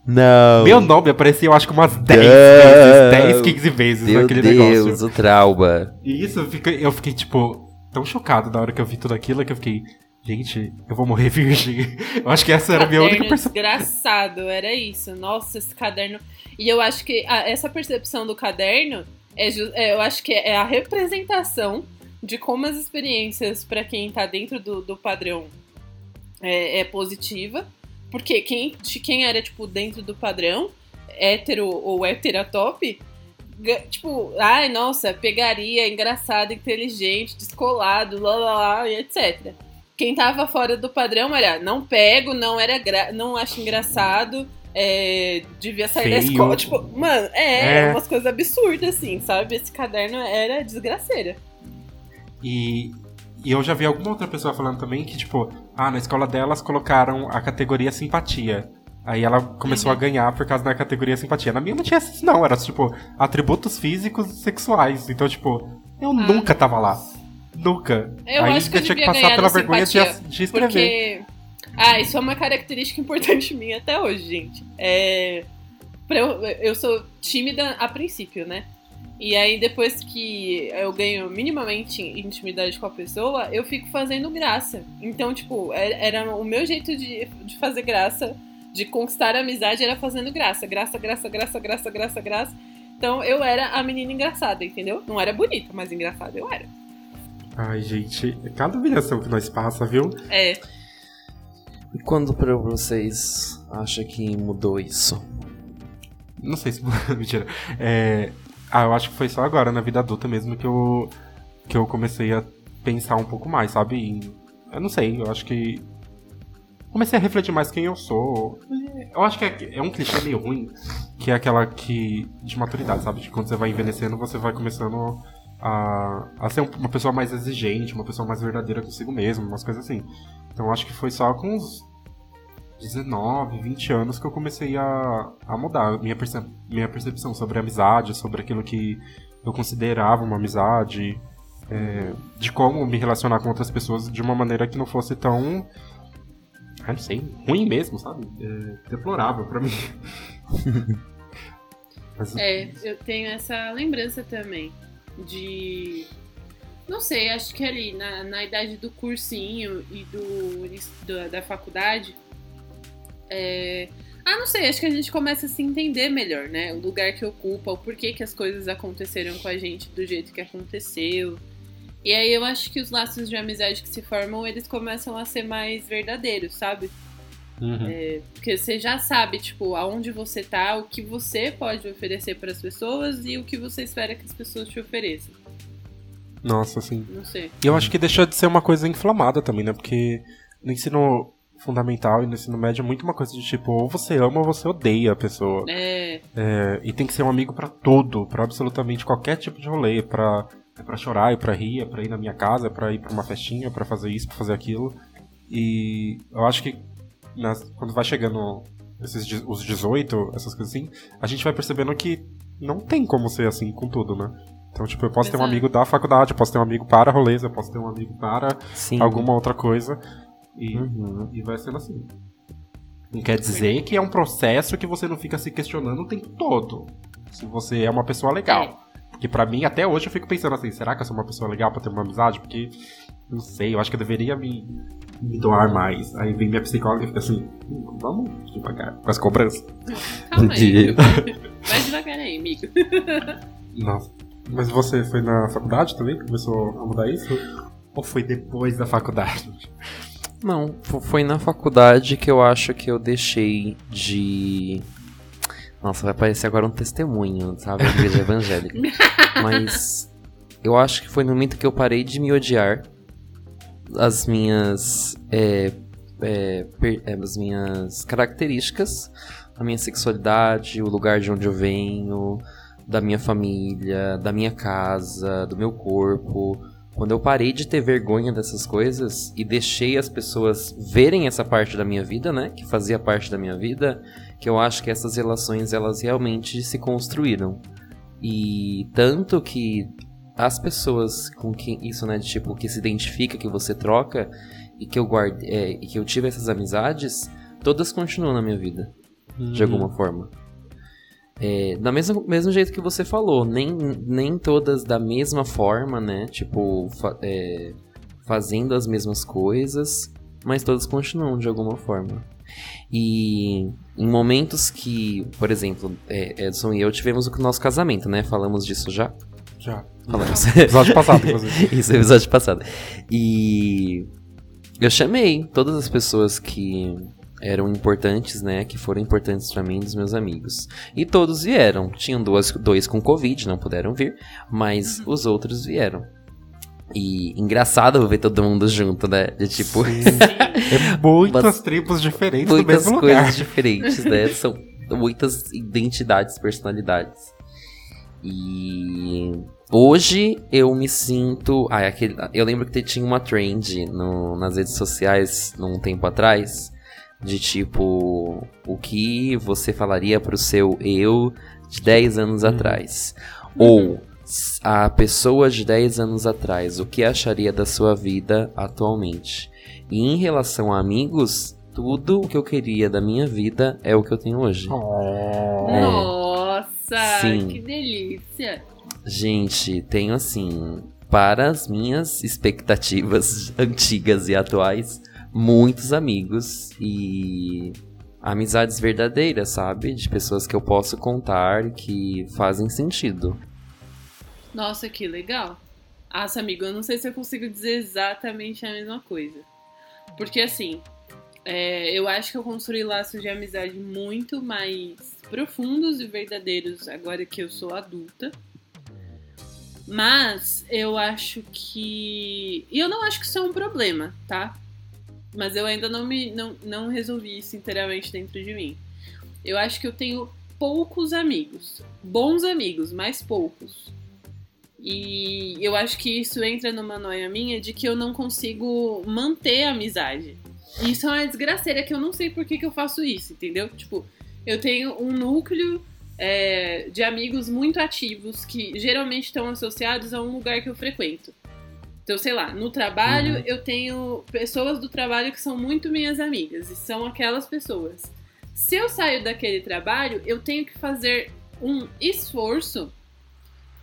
Não. Meu nome aparecia, eu acho que umas 10 Não. vezes, 10, 15 vezes Meu naquele Deus, negócio. o trauma. E isso eu fiquei, eu fiquei, tipo, tão chocado na hora que eu vi tudo aquilo que eu fiquei, gente, eu vou morrer virgem. Eu acho que essa era a minha única percepção. desgraçado, era isso. Nossa, esse caderno. E eu acho que a- essa percepção do caderno é, ju- é, eu acho que é a representação de como as experiências para quem tá dentro do, do padrão é, é positiva. Porque quem, quem era, tipo, dentro do padrão, hétero ou heterotop, ga- tipo, ai, nossa, pegaria, engraçado, inteligente, descolado, lá, lá, lá, e etc. Quem tava fora do padrão era, não pego, não era gra- não acho engraçado, é, devia sair da Feio. escola. Tipo, mano, é, É. umas coisas absurdas, assim, sabe? Esse caderno era desgraceira. E, e eu já vi alguma outra pessoa falando também que, tipo, ah, na escola delas colocaram a categoria simpatia. Aí ela começou a ganhar por causa da categoria simpatia. Na minha não tinha isso, não. Era, tipo, atributos físicos e sexuais. Então, tipo, eu nunca tava lá. Nunca. Eu Aí acho que eu tinha que passar pela vergonha de, de escrever. Porque. Ah, isso é uma característica importante minha até hoje, gente. É. Eu, eu sou tímida a princípio, né? E aí, depois que eu ganho minimamente intimidade com a pessoa, eu fico fazendo graça. Então, tipo, é- era o meu jeito de, de fazer graça, de conquistar a amizade, era fazendo graça. Graça, graça, graça, graça, graça, graça. Então, eu era a menina engraçada, entendeu? Não era bonita, mas engraçada eu era. Ai, gente, cada humilhação que nós passa, viu? É. E quando pra vocês acha que mudou isso? Não sei se. Mentira. É, Ah, eu acho que foi só agora, na vida adulta mesmo, que eu, que eu comecei a pensar um pouco mais, sabe? Em- Eu não sei, eu acho que. Comecei a refletir mais quem eu sou. Eu acho que é, é um clichê meio ruim, que é aquela que. de maturidade, sabe? De quando você vai envelhecendo, você vai começando a, a ser um- uma pessoa mais exigente, uma pessoa mais verdadeira consigo mesmo, umas coisas assim. Então acho que foi só com uns 19, 20 anos que eu comecei a, a mudar minha, perce- minha percepção sobre amizade, sobre aquilo que eu considerava uma amizade, é, de como me relacionar com outras pessoas de uma maneira que não fosse tão. Não sei, ruim mesmo, sabe? É, deplorável pra mim. Mas, É, eu tenho essa lembrança também de. Não sei, acho que ali na, na idade do cursinho e do, da, da faculdade. É, Ah, não sei, acho que a gente começa a se entender melhor, né? O lugar que ocupa, o porquê que as coisas aconteceram com a gente do jeito que aconteceu. E aí eu acho que os laços de amizade que se formam, eles começam a ser mais verdadeiros, sabe? uhum. Porque você já sabe, tipo, aonde você tá, o que você pode oferecer para as pessoas e o que você espera que as pessoas te ofereçam. Nossa, assim. Não sei. E eu acho que deixa de ser uma coisa inflamada também, né? Porque no ensino fundamental e no ensino médio é muito uma coisa de tipo, ou você ama ou você odeia a pessoa. É, É, e tem que ser um amigo pra tudo, pra absolutamente qualquer tipo de rolê, pra, é pra chorar, é pra rir, é pra ir na minha casa, é pra ir pra uma festinha, é pra fazer isso, pra fazer aquilo. E eu acho que nas- quando vai chegando esses, os 18, essas coisas assim, a gente vai percebendo que não tem como ser assim com tudo, né? Então, tipo, eu posso ter um Exato. amigo da faculdade, eu posso ter um amigo para rolês, eu posso ter um amigo para Sim. alguma outra coisa. E, Uhum. e vai sendo assim. Não quer dizer que é um processo que você não fica se questionando o tempo todo. Se você é uma pessoa legal. Porque pra mim, até hoje, eu fico pensando assim, será que eu sou uma pessoa legal pra ter uma amizade? Porque, não sei, eu acho que eu deveria me, me doar mais. Aí vem minha psicóloga e fica assim, "Hum, vamos devagar, com as cobranças. calma aí. De- Vai devagar aí, amigo. Nossa. Mas você foi na faculdade também que começou a mudar isso? Ou foi depois da faculdade? Não, fo- foi na faculdade que eu acho que eu deixei de. Nossa, vai parecer agora um testemunho, sabe? Da igreja evangélica. Mas eu acho que foi no momento que eu parei de me odiar. As minhas. é, é, per- é, as minhas características, a minha sexualidade, o lugar de onde eu venho, da minha família, da minha casa, do meu corpo. Quando eu parei de ter vergonha dessas coisas e deixei as pessoas verem essa parte da minha vida, né, que fazia parte da minha vida, que eu acho que essas relações elas realmente se construíram. E tanto que as pessoas com quem isso, né, de tipo que se identifica, que você troca e que eu guarde, é, e que eu tive essas amizades, todas continuam na minha vida de alguma forma. É, da mesma mesmo jeito que você falou, nem, nem todas da mesma forma, né? Tipo, fa- é, fazendo as mesmas coisas, mas todas continuam de alguma forma. E em momentos que, por exemplo, é, Edson e eu tivemos o nosso casamento, né? Falamos disso já? Já. Falamos. Episódio passado, inclusive. Isso, episódio passado. E eu chamei todas as pessoas que eram importantes, né? Que foram importantes para mim e dos meus amigos. E todos vieram. Tinham duas, dois com Covid, não puderam vir, mas os outros vieram. E engraçado ver todo mundo junto, né? De tipo. É muitas Mas- tribos diferentes muitas no mesmo coisas lugar. diferentes, né? São muitas identidades, personalidades. E hoje eu me sinto. Ah, é aquele... Eu lembro que tinha uma trend no- nas redes sociais num tempo atrás. De tipo, o que você falaria pro seu eu de 10 anos atrás? Ou s- a pessoa de 10 anos atrás, o que acharia da sua vida atualmente? E em relação a amigos, tudo o que eu queria da minha vida é o que eu tenho hoje. Oh. É. Nossa, Sim. que delícia. Gente, tenho assim, para as minhas expectativas antigas e atuais, muitos amigos e amizades verdadeiras, sabe? De pessoas que eu posso contar que fazem sentido. Nossa, que legal. Nossa, amigo, eu não sei se eu consigo dizer exatamente a mesma coisa. Porque assim, é, eu acho que eu construí laços de amizade muito mais profundos e verdadeiros agora que eu sou adulta. Mas eu acho que. E eu não acho que isso é um problema, tá? Mas eu ainda não me não, não resolvi isso inteiramente dentro de mim. Eu acho que eu tenho poucos amigos. Bons amigos, mas poucos. E eu acho que isso entra numa noia minha de que eu não consigo manter a amizade. Isso é uma desgraceira que eu não sei por que, que eu faço isso, entendeu? Tipo, eu tenho um núcleo é, de amigos muito ativos que geralmente estão associados a um lugar que eu frequento. Então, sei lá, no trabalho Uhum. eu tenho pessoas do trabalho que são muito minhas amigas e são aquelas pessoas. Se eu saio daquele trabalho, eu tenho que fazer um esforço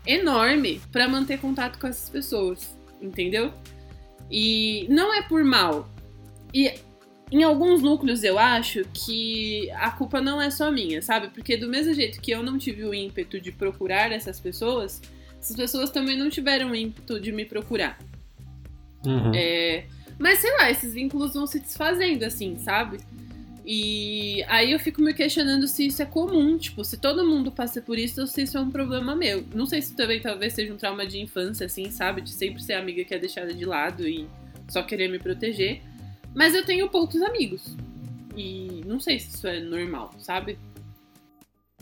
enorme para manter contato com essas pessoas, entendeu? E não é por mal. E em alguns núcleos eu acho que a culpa não é só minha, sabe? Porque do mesmo jeito que eu não tive o ímpeto de procurar essas pessoas, essas pessoas também não tiveram o ímpeto de me procurar. Uhum. É, mas sei lá, esses vínculos vão se desfazendo assim, sabe? E aí eu fico me questionando se isso é comum, tipo, se todo mundo passa por isso ou se isso é um problema meu. Não sei se também talvez seja um trauma de infância, assim, sabe? De sempre ser a amiga que é deixada de lado e só querer me proteger. Mas eu tenho poucos amigos. E não sei se isso é normal, sabe?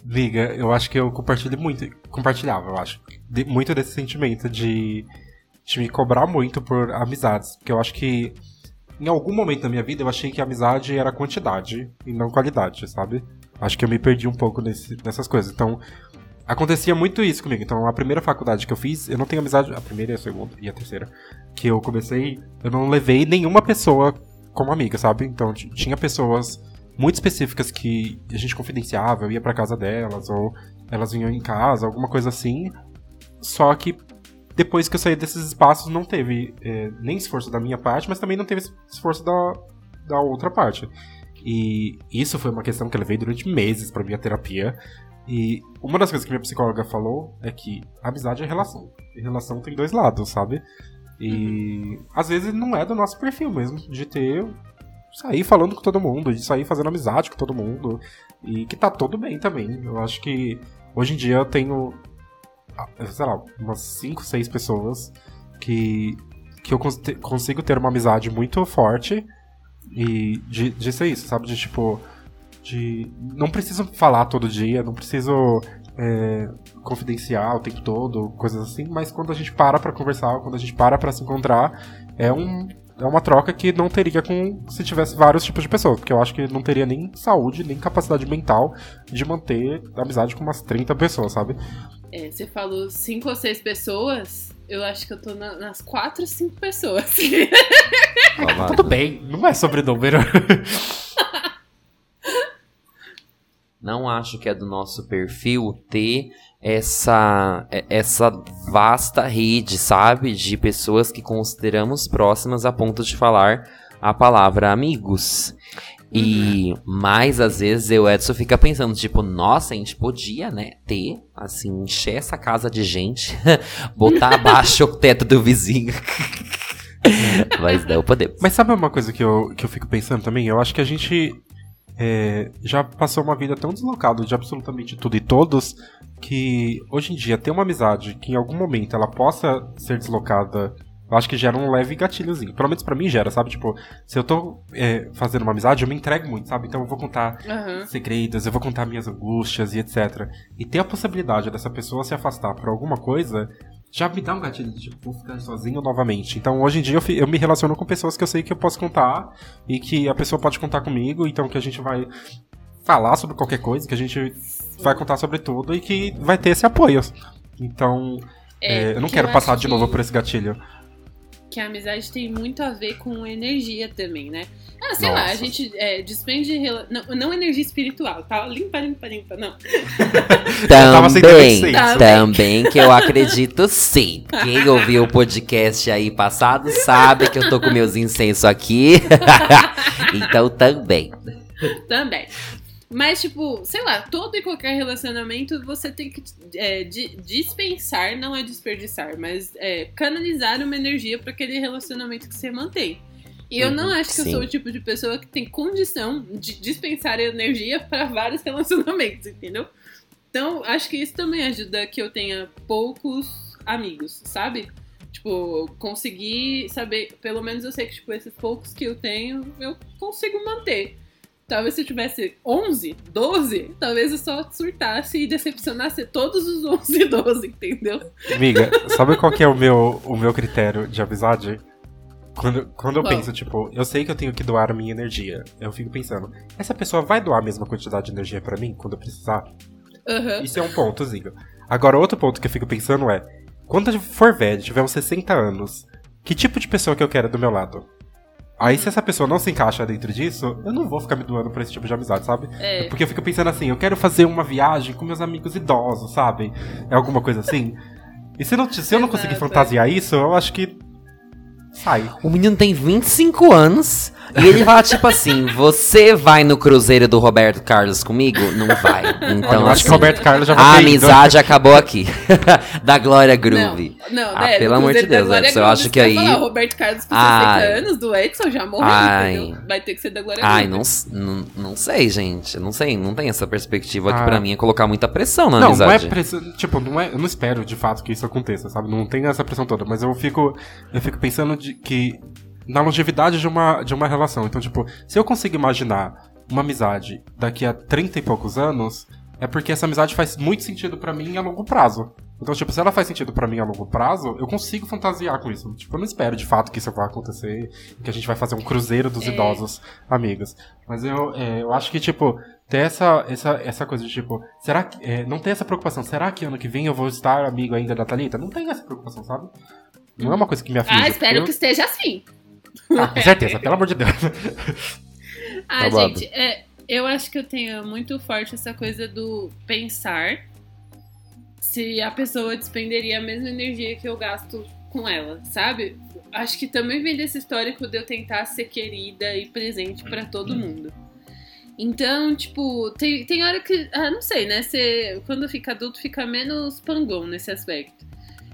Liga, eu acho que eu compartilho muito, compartilhava, eu acho, de- muito desse sentimento de, de me cobrar muito por amizades. Porque eu acho que em algum momento da minha vida eu achei que amizade era quantidade e não qualidade, sabe? Acho que eu me perdi um pouco nesse- nessas coisas. Então, acontecia muito isso comigo. Então, a primeira faculdade que eu fiz, eu não tenho amizade. A primeira e a segunda e a terceira. Que eu comecei, eu não levei nenhuma pessoa como amiga, sabe? Então, tinha pessoas muito específicas que a gente confidenciava, eu ia pra casa delas, ou elas vinham em casa, alguma coisa assim. Só que depois que eu saí desses espaços, não teve é, nem esforço da minha parte, mas também não teve esforço da, da outra parte. E isso foi uma questão que eu levei durante meses pra minha terapia. E uma das coisas que minha psicóloga falou é que amizade é relação. E relação tem dois lados, sabe? E às vezes não é do nosso perfil mesmo, de ter. sair falando com todo mundo, de sair fazendo amizade com todo mundo. E que tá tudo bem também. Eu acho que hoje em dia eu tenho. Sei lá, umas 5, 6 pessoas que. que eu cons- consigo ter uma amizade muito forte. E de, de ser isso, sabe? De tipo. De. Não preciso falar todo dia, não preciso é, confidenciar o tempo todo, coisas assim, mas quando a gente para pra conversar, quando a gente para pra se encontrar, é um. É uma troca que não teria com se tivesse vários tipos de pessoas, porque eu acho que não teria nem saúde, nem capacidade mental de manter amizade com umas 30 pessoas, sabe? É, você falou cinco ou seis pessoas, eu acho que eu tô na- nas quatro, cinco pessoas. Babado. Tudo bem, não é sobre número. Não acho que é do nosso perfil ter essa, é- essa vasta rede, sabe? De pessoas que consideramos próximas a ponto de falar a palavra amigos. E mais às vezes eu, Edson, fica pensando, tipo, nossa, a gente podia, né, ter, assim, encher essa casa de gente, botar abaixo o teto do vizinho. Mas não podemos. Mas sabe uma coisa que eu, que eu fico pensando também? Eu acho que a gente. É, já passou uma vida tão deslocada de absolutamente tudo e todos que hoje em dia ter uma amizade que em algum momento ela possa ser deslocada eu acho que gera um leve gatilhozinho. Pelo menos pra mim gera, sabe? Tipo, se eu tô é, fazendo uma amizade, eu me entrego muito, sabe? Então eu vou contar Aham. segredos, eu vou contar minhas angústias e etc. E ter a possibilidade dessa pessoa se afastar por alguma coisa já me dá um gatilho de tipo, vou ficar sozinho novamente. Então hoje em dia eu, eu me relaciono com pessoas que eu sei que eu posso contar e que a pessoa pode contar comigo, então que a gente vai falar sobre qualquer coisa, que a gente vai contar sobre tudo e que vai ter esse apoio. Então, é, eu não quero eu passar de novo que- por esse gatilho. Que a amizade tem muito a ver com energia também, né? Ah, sei lá, a Nossa. gente é, despende. rela- Não, não energia espiritual, tá? Limpa, limpa, limpa, não. Também, também que eu acredito sim. Quem ouviu o podcast aí passado sabe que eu tô com meus incensos aqui. então também. Também. Mas, tipo, sei lá, todo e qualquer relacionamento você tem que é, di- dispensar, não é desperdiçar, mas é, canalizar uma energia para aquele relacionamento que você mantém. E eu não Uhum, acho que eu sim. sou o tipo de pessoa que tem condição de dispensar energia para vários relacionamentos, entendeu? Então, acho que isso também ajuda que eu tenha poucos amigos, sabe? Tipo, conseguir saber, pelo menos eu sei que, tipo, esses poucos que eu tenho, eu consigo manter. Talvez se eu tivesse 11, 12, talvez eu só surtasse e decepcionasse todos os 11 e 12, entendeu? Amiga, sabe qual que é o meu, o meu critério de amizade? Quando, quando eu penso, tipo, eu sei que eu tenho que doar a minha energia. Eu fico pensando, essa pessoa vai doar a mesma quantidade de energia pra mim quando eu precisar? Aham. Isso é um pontozinho. Agora, outro ponto que eu fico pensando é, quando eu for velho, tiver uns 60 anos, que tipo de pessoa que eu quero do meu lado? Aí, se essa pessoa não se encaixa dentro disso, eu não vou ficar me doando pra esse tipo de amizade, sabe? É. Porque eu fico pensando assim, eu quero fazer uma viagem com meus amigos idosos, sabe? É alguma coisa assim. E se, não, se eu não conseguir Exato, fantasiar isso, eu acho que. Sai. O menino tem 25 anos e ele fala tipo assim: Você vai no cruzeiro do Roberto Carlos comigo? Não vai. Então, Olha, eu acho assim, que o Roberto Carlos já vai a ido. amizade acabou aqui. da Glória Groove. Não, não, Ah, né, pelo amor de Deus, Edson, eu acho que aí- falar, o Roberto Carlos com 60 Ai. anos do Edson já morreu, Ai. Vai ter que ser da Glória Ai, Groove. não, s- não, não sei, gente. Não sei, não tem essa perspectiva que Ah. pra mim é colocar muita pressão na Não, não é amizade. pressão. Tipo, não é, eu não espero de fato que isso aconteça, sabe? Não tem essa pressão toda, mas eu fico. Eu fico pensando de que. Na longevidade de uma, de uma relação. Então, tipo, se eu consigo imaginar uma amizade daqui a 30 e poucos anos, é porque essa amizade faz muito sentido pra mim a longo prazo. Então, tipo, se ela faz sentido pra mim a longo prazo, eu consigo fantasiar com isso. Tipo, eu não espero de fato que isso vai acontecer, que a gente vai fazer um cruzeiro dos É. idosos amigos. Mas eu, é, eu acho que, tipo, ter essa, essa, essa coisa de, tipo, será que. é, não tem essa preocupação. Será que ano que vem eu vou estar amigo ainda da Thalita? Não tem essa preocupação, sabe? Não é uma coisa que me aflige. Ah, espero porque que esteja assim. Ah, com certeza, pelo amor de Deus. Ah, Babado. gente, é, eu acho que eu tenho muito forte essa coisa do pensar se a pessoa despenderia a mesma energia que eu gasto com ela, sabe? Acho que também vem desse histórico de eu tentar ser querida e presente pra todo mundo. Então, tipo, tem, tem hora que. Ah, não sei, né? Você, quando fica adulto, fica menos pangão nesse aspecto.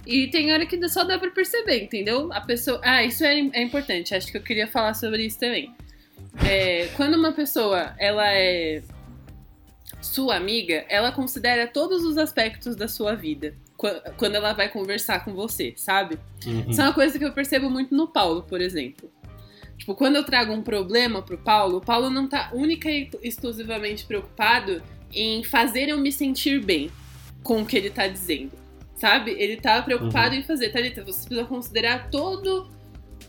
E tem hora que só dá pra perceber, entendeu? A pessoa. Ah, isso é, é importante. Acho que eu queria falar sobre isso também. É, quando uma pessoa ela é sua amiga, ela considera todos os aspectos da sua vida qua- quando ela vai conversar com você, sabe? Uhum. Isso é uma coisa que eu percebo muito no Paulo, por exemplo. Tipo, quando eu trago um problema pro Paulo, o Paulo não tá única e exclusivamente preocupado em fazer eu me sentir bem com o que ele tá dizendo, sabe? Ele tá preocupado em fazer, Thalita, você precisa considerar todo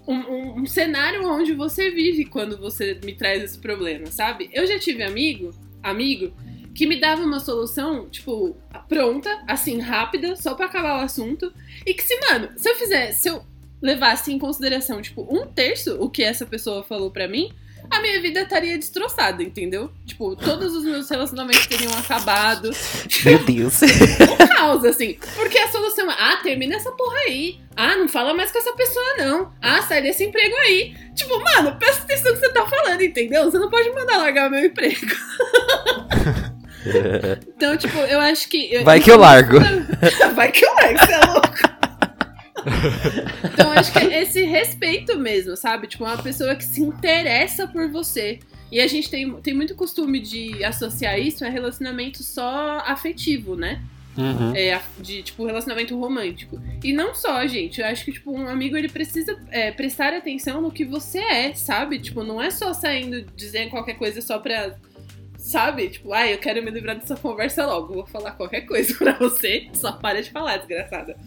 um, um- um cenário onde você vive quando você me traz esse problema, sabe? Eu já tive amigo, amigo, que me dava uma solução, tipo, pronta, assim, rápida, só pra acabar o assunto. E que se, mano, se eu fizer, se eu levasse em consideração, tipo, um terço o que essa pessoa falou pra mim, a minha vida estaria destroçada, entendeu? Tipo, todos os meus relacionamentos teriam acabado. Meu Deus. Caos, assim. Porque a solução é, ah, termina essa porra aí. Ah, não fala mais com essa pessoa, não. Ah, sai desse emprego aí. Tipo, mano, presta atenção no que você tá falando, entendeu? Você não pode mandar largar meu emprego. Então, tipo, eu acho que. Vai que eu largo. Vai que eu largo, você é louco. Então, acho que é esse respeito mesmo, sabe? Tipo, uma pessoa que se interessa por você. E a gente tem, tem muito costume de associar isso a relacionamento só afetivo, né? Uhum. É, de, tipo, relacionamento romântico. E não só, gente. Eu acho que, tipo, um amigo, ele precisa é, prestar atenção no que você é, sabe? Tipo, não é só saindo dizendo qualquer coisa só pra... Sabe? Tipo, ah, eu quero me livrar dessa conversa logo. Vou falar qualquer coisa pra você. Só para de falar, desgraçada.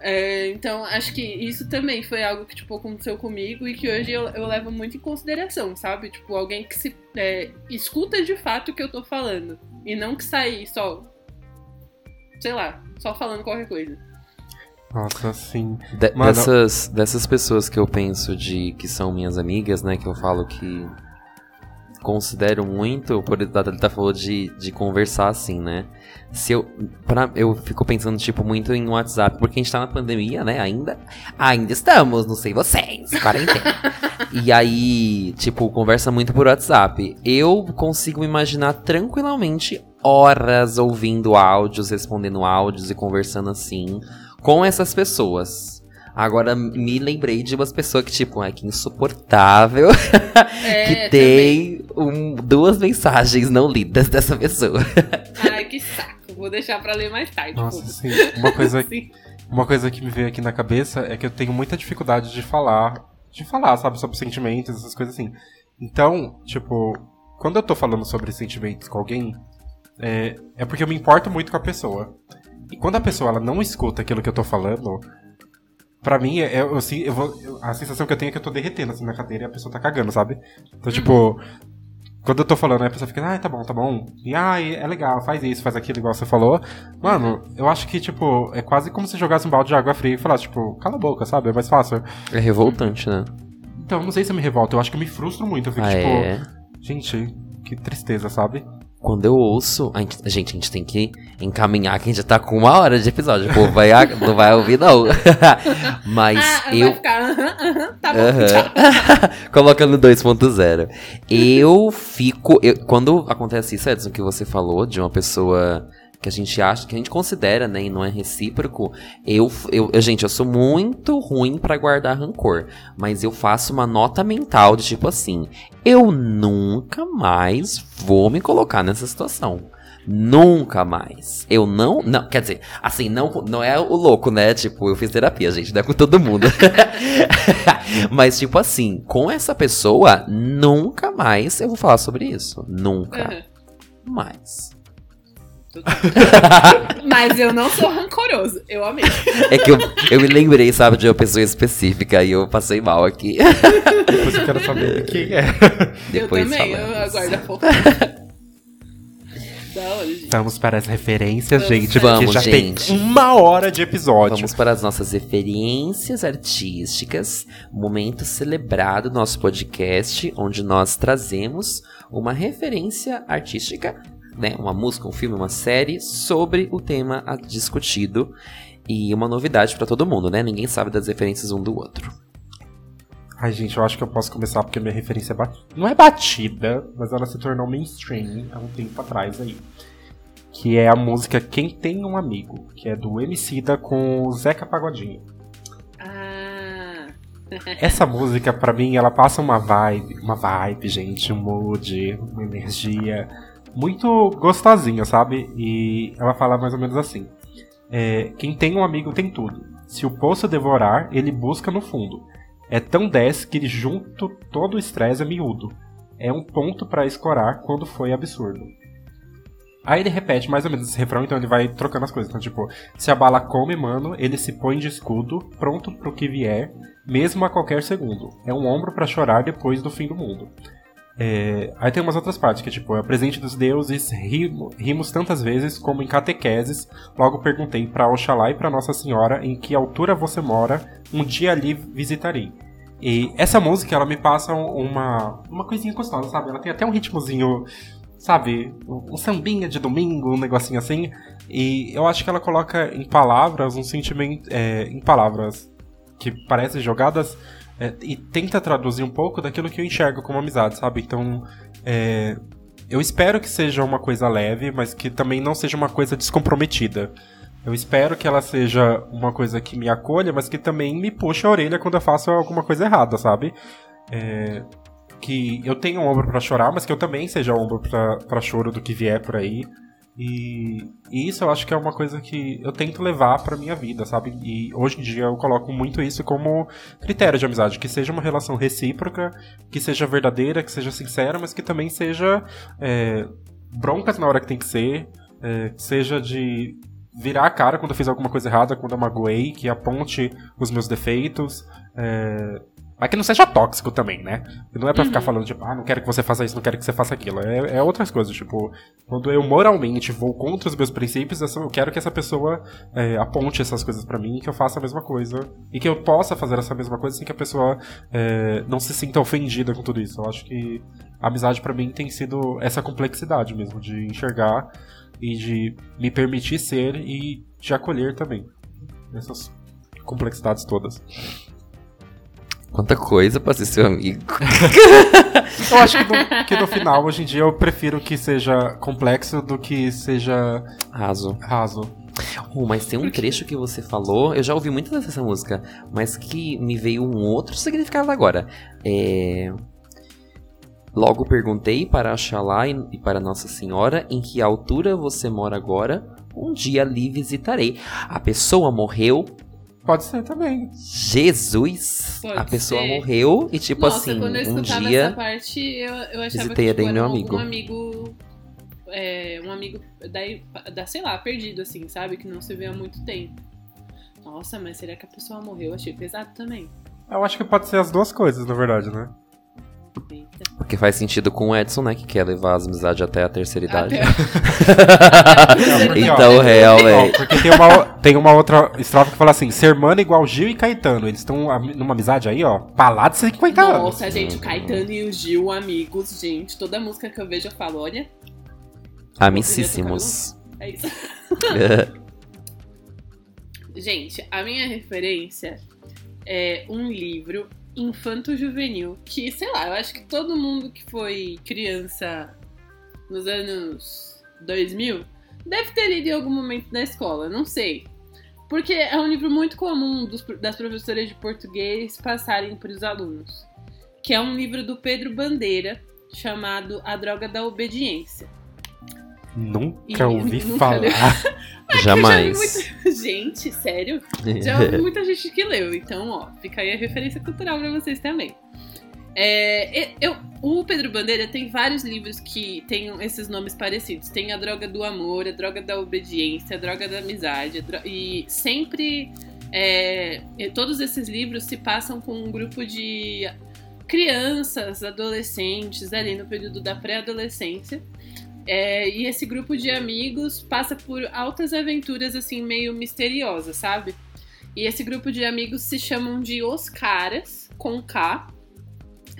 É, então, acho que isso também foi algo que, tipo, aconteceu comigo e que hoje eu, eu levo muito em consideração, sabe? Tipo, alguém que se é, escuta de fato o que eu tô falando. E não que sai só sei lá, só falando qualquer coisa. Nossa, sim. De- dessas, dessas pessoas que eu penso de que são minhas amigas, né? Que eu falo que considero muito, por ele tá falou de, de conversar assim, né? Se eu, pra, eu fico pensando, tipo, muito em WhatsApp, porque a gente tá na pandemia, né? Ainda. Ainda estamos, não sei vocês, quarentena. e aí, tipo, conversa muito por WhatsApp. Eu consigo imaginar tranquilamente horas ouvindo áudios, respondendo áudios e conversando assim com essas pessoas. Agora me lembrei de umas pessoas que, tipo, ai, que insuportável É, que tem um- duas mensagens não lidas dessa pessoa. Ai, que saco. Vou deixar pra ler mais tarde. Nossa, sim. Uma coisa, Sim. uma coisa que me veio aqui na cabeça é que eu tenho muita dificuldade de falar. De falar, sabe, sobre sentimentos, essas coisas assim. Então, tipo, quando eu tô falando sobre sentimentos com alguém, é, é porque eu me importo muito com a pessoa. E quando a pessoa ela não escuta aquilo que eu tô falando, pra mim, é, eu, assim, eu vou, eu- a sensação que eu tenho é que eu tô derretendo assim na cadeira e a pessoa tá cagando, sabe? Então, tipo, quando eu tô falando, a pessoa fica, ah, tá bom, tá bom. E ah, é legal, faz isso, faz aquilo, igual você falou. Mano, eu acho que, tipo, é quase como se jogasse um balde de água fria e falasse, tipo, cala a boca, sabe? É mais fácil. É revoltante, né? Então, não sei se eu me revolto, eu acho que eu me frustro muito. Eu fico, Ah, tipo, é. gente, que tristeza, sabe? Quando eu ouço. A gente, gente, a gente tem que encaminhar que a gente já tá com uma hora de episódio. O povo vai, não vai ouvir, não. Mas Ah, eu. vai ficar. aham, aham, tá bom, Aham. tchau. Coloca no 2.0. Eu fico. eu- quando acontece isso, Edson, que você falou, de uma pessoa que a gente acha, que a gente considera, né, e não é recíproco, eu, eu, eu- gente, eu sou muito ruim pra guardar rancor. Mas eu faço uma nota mental de tipo assim: eu nunca mais vou me colocar nessa situação. Nunca mais. Eu não. Não, quer dizer, assim, não, não é o louco, né? Tipo, eu fiz terapia, gente, não é com todo mundo. Mas, tipo assim, com essa pessoa, nunca mais eu vou falar sobre isso. Nunca Aham. mais. Mas eu não sou rancoroso. Eu amei. É que eu, eu me lembrei, sabe, de uma pessoa específica e eu passei mal aqui. Depois eu quero saber quem é. Depois eu também, eu falamos. aguardo a pouco. Vamos para as referências, Vamos, gente, vamos, porque já gente. tem uma hora de episódio. Vamos para as nossas referências artísticas, momento celebrado do nosso podcast, onde nós trazemos uma referência artística, né, uma música, um filme, uma série sobre o tema discutido e uma novidade para todo mundo, né? Ninguém sabe das referências um do outro. Ai, gente, eu acho que eu posso começar porque minha referência é bat... não é batida, mas ela se tornou mainstream há um tempo atrás aí. Que é a música Quem Tem um Amigo, que é do Emicida com o Zeca Pagodinho. Ah. Essa música, pra mim, ela passa uma vibe, uma vibe, gente, um mood, uma energia muito gostosinha, sabe? E ela fala mais ou menos assim: é, Quem tem um amigo tem tudo. Se o poço devorar, ele busca no fundo. É tão 10 que junto todo o estresse é miúdo. É um ponto pra escorar quando foi absurdo. Aí ele repete mais ou menos esse refrão, então ele vai trocando as coisas. Então, tipo, se a bala come, mano, ele se põe de escudo, pronto pro que vier, mesmo a qualquer segundo. É um ombro pra chorar depois do fim do mundo. É, Aí tem umas outras partes, que é tipo, é presente dos deuses, rimo- rimos tantas vezes como em catequeses, logo perguntei pra Oxalá e pra Nossa Senhora em que altura você mora, um dia ali visitarei. E essa música, ela me passa um- uma, uma coisinha gostosa, sabe? Ela tem até um ritmozinho, sabe? Um sambinha de domingo, um negocinho assim. E eu acho que ela coloca em palavras um sentimento, é, em palavras que parecem jogadas é, e tenta traduzir um pouco daquilo que eu enxergo como amizade, sabe? Então, é, eu espero que seja uma coisa leve, mas que também não seja uma coisa descomprometida. Eu espero que ela seja uma coisa que me acolha, mas que também me puxe a orelha quando eu faço alguma coisa errada, sabe? É, que eu tenha um ombro pra chorar, mas que eu também seja ombro pra, pra choro do que vier por aí. E, e isso eu acho que é uma coisa que eu tento levar pra minha vida, sabe? E hoje em dia eu coloco muito isso como critério de amizade, que seja uma relação recíproca, que seja verdadeira, que seja sincera, mas que também seja é, broncas na hora que tem que ser, é, que seja de virar a cara quando eu fiz alguma coisa errada, quando eu magoei, que aponte os meus defeitos. É, mas que não seja tóxico também, né? Não é pra ficar falando, tipo, ah, não quero que você faça isso, não quero que você faça aquilo. É, é outras coisas, tipo, quando eu moralmente vou contra os meus princípios, eu quero que essa pessoa é, aponte essas coisas pra mim e que eu faça a mesma coisa. E que eu possa fazer essa mesma coisa sem que a pessoa é, não se sinta ofendida com tudo isso. Eu acho que a amizade pra mim tem sido essa complexidade mesmo, de enxergar e de me permitir ser e de acolher também. Essas complexidades todas. Quanta coisa pra ser seu amigo. eu acho que no, que no, final, hoje em dia, eu prefiro que seja complexo do que seja raso. raso. Oh, mas tem um trecho que você falou, eu já ouvi muitas vezes essa música, mas que me veio um outro significado agora. É... Logo perguntei para Xalá e para Nossa Senhora em que altura você mora agora. Um dia lhe visitarei. A pessoa morreu Pode ser também. Jesus! Pode a pessoa ser. morreu e, tipo Nossa, assim, quando eu um dia. Essa parte, eu, eu achava visitei que tipo, meu amigo. um amigo. É, um amigo da, da, sei lá, perdido, assim, sabe? Que não se vê há muito tempo. Nossa, mas será que a pessoa morreu? Eu achei pesado também. Eu acho que pode ser as duas coisas, na verdade, né? Porque faz sentido com o Edson, né? Que quer levar as amizades até a terceira idade. Até... então, real, velho. Porque tem uma, tem uma outra estrofe que fala assim: ser mano igual Gil e Caetano. Eles estão numa amizade aí, ó, pra de 50 Nossa, anos. Nossa, gente, o Caetano e o Gil, amigos, gente. Toda música que eu vejo eu falo: olha. Amicíssimos. É isso. gente, a minha referência é um livro infanto-juvenil, que, sei lá, eu acho que todo mundo que foi criança nos anos 2000 deve ter lido em algum momento na escola, não sei. Porque é um livro muito comum dos, das professoras de português passarem para os alunos. Que é um livro do Pedro Bandeira, chamado A Droga da Obediência. Nunca e ouvi falar. Jamais. Gente, sério? Já ouvi muita gente que leu. Então, ó, fica aí a referência cultural pra vocês também. É, eu, o Pedro Bandeira tem vários livros que têm esses nomes parecidos. Tem a droga do amor, a droga da obediência, a droga da amizade. Dro... E sempre. É, todos esses livros se passam com um grupo de crianças, adolescentes, ali no período da pré-adolescência. É, e esse grupo de amigos passa por altas aventuras, assim, meio misteriosas, sabe? E esse grupo de amigos se chamam de Os Caras, com K.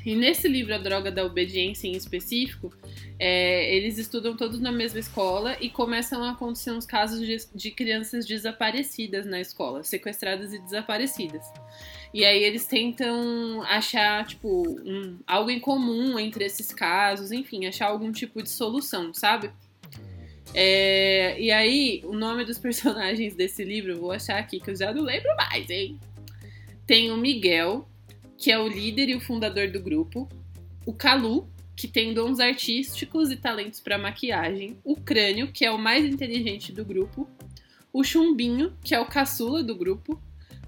E nesse livro, A Droga da Obediência em específico, é, eles estudam todos na mesma escola e começam a acontecer uns casos de, de crianças desaparecidas na escola, sequestradas e desaparecidas. E aí eles tentam achar, tipo, um, algo em comum entre esses casos, enfim, achar algum tipo de solução, sabe? É, e aí, o nome dos personagens desse livro, vou achar aqui, que eu já não lembro mais, hein? Tem o Miguel, que é o líder e o fundador do grupo. O Calu, que tem dons artísticos e talentos para maquiagem. O Crânio, que é o mais inteligente do grupo. O Chumbinho, que é o caçula do grupo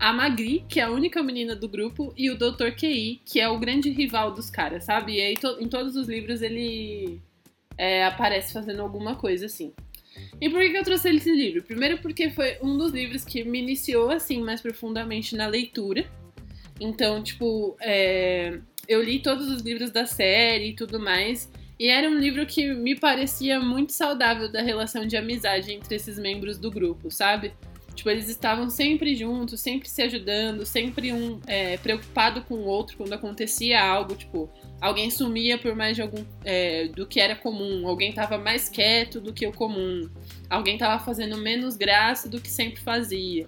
a Magri, que é a única menina do grupo, e o Dr. QI, que é o grande rival dos caras, sabe? E aí to em todos os livros ele é, aparece fazendo alguma coisa assim. E por que eu trouxe esse livro? Primeiro porque foi um dos livros que me iniciou assim mais profundamente na leitura. Então, tipo, é, eu li todos os livros da série e tudo mais. E era um livro que me parecia muito saudável da relação de amizade entre esses membros do grupo, sabe? Tipo, eles estavam sempre juntos, sempre se ajudando, sempre um é, preocupado com o outro quando acontecia algo, tipo, alguém sumia por mais de algum é, do que era comum, alguém tava mais quieto do que o comum, alguém tava fazendo menos graça do que sempre fazia.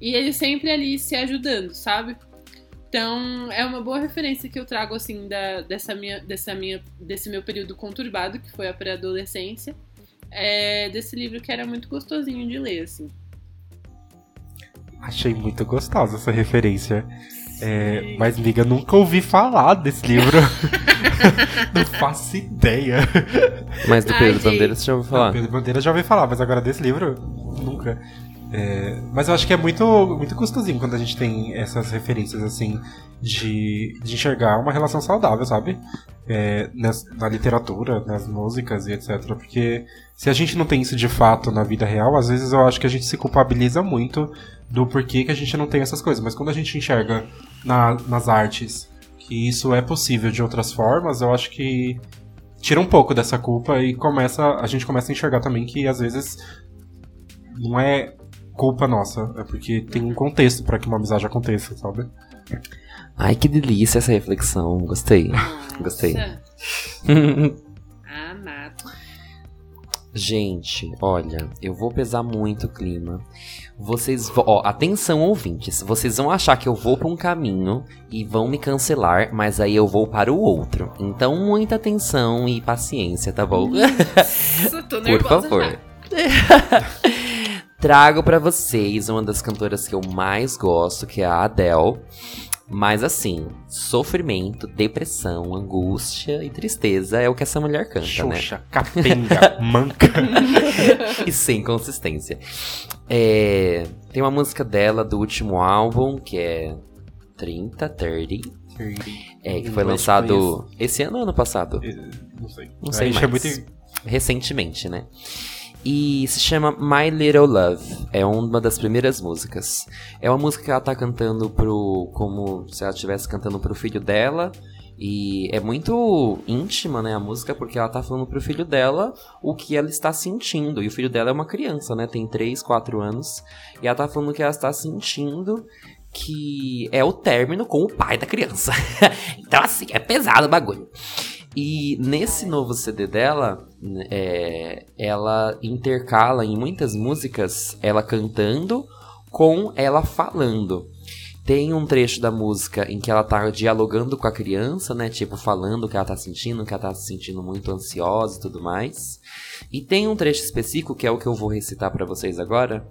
E eles sempre ali se ajudando, sabe? Então, é uma boa referência que eu trago assim da, dessa minha, dessa minha, desse meu período conturbado, que foi a pré-adolescência, é, desse livro que era muito gostosinho de ler, assim. Achei muito gostosa essa referência. É, mas, amiga, nunca ouvi falar desse livro. não faço ideia. Mas do Ai, Pedro gente. Bandeira você já ouviu falar? Pedro Bandeira já ouvi falar, mas agora desse livro, nunca. É, mas eu acho que é muito, muito gostosinho quando a gente tem essas referências, assim, de, de enxergar uma relação saudável, sabe? É, nas- na literatura, nas músicas e etc. Porque se a gente não tem isso de fato na vida real, às vezes eu acho que a gente se culpabiliza muito do porquê que a gente não tem essas coisas. Mas quando a gente enxerga na- nas artes que isso é possível de outras formas, eu acho que tira um pouco dessa culpa e começa a gente começa a enxergar também que às vezes não é culpa nossa, é porque tem um contexto pra que uma amizade aconteça, sabe? Ai, que delícia essa reflexão. Gostei. Gostei. Nossa, Amado. Gente, olha, eu vou pesar muito o clima. Vocês vão. Ó, atenção, ouvintes. Vocês vão achar que eu vou pra um caminho e vão me cancelar, mas aí eu vou para o outro. Então, muita atenção e paciência, tá bom? Nossa, tô Por nervosa favor. Trago pra vocês uma das cantoras que eu mais gosto, que é a Adele. Mas assim, sofrimento, depressão, angústia e tristeza é o que essa mulher canta, né? Xuxa, capenga, manca. e sem consistência. É, tem uma música dela do último álbum, que é 30, 30, é, que foi Inglês lançado esse ano ou ano passado? Não sei. Não sei Aí mais. É muito... Recentemente, né? E se chama My Little Love. É uma das primeiras músicas. É uma música que ela tá cantando pro. como se ela estivesse cantando pro filho dela. E é muito íntima, né, a música, porque ela tá falando pro filho dela o que ela está sentindo. E o filho dela é uma criança, né? Tem 3, 4 anos. E ela tá falando que ela está sentindo que é o término com o pai da criança. então, assim, é pesado o bagulho. E nesse novo CD dela, é, ela intercala em muitas músicas ela cantando com ela falando. Tem um trecho da música em que ela tá dialogando com a criança, né? Tipo, falando o que ela tá sentindo, que ela tá se sentindo muito ansiosa e tudo mais. E tem um trecho específico, que é o que eu vou recitar pra vocês agora,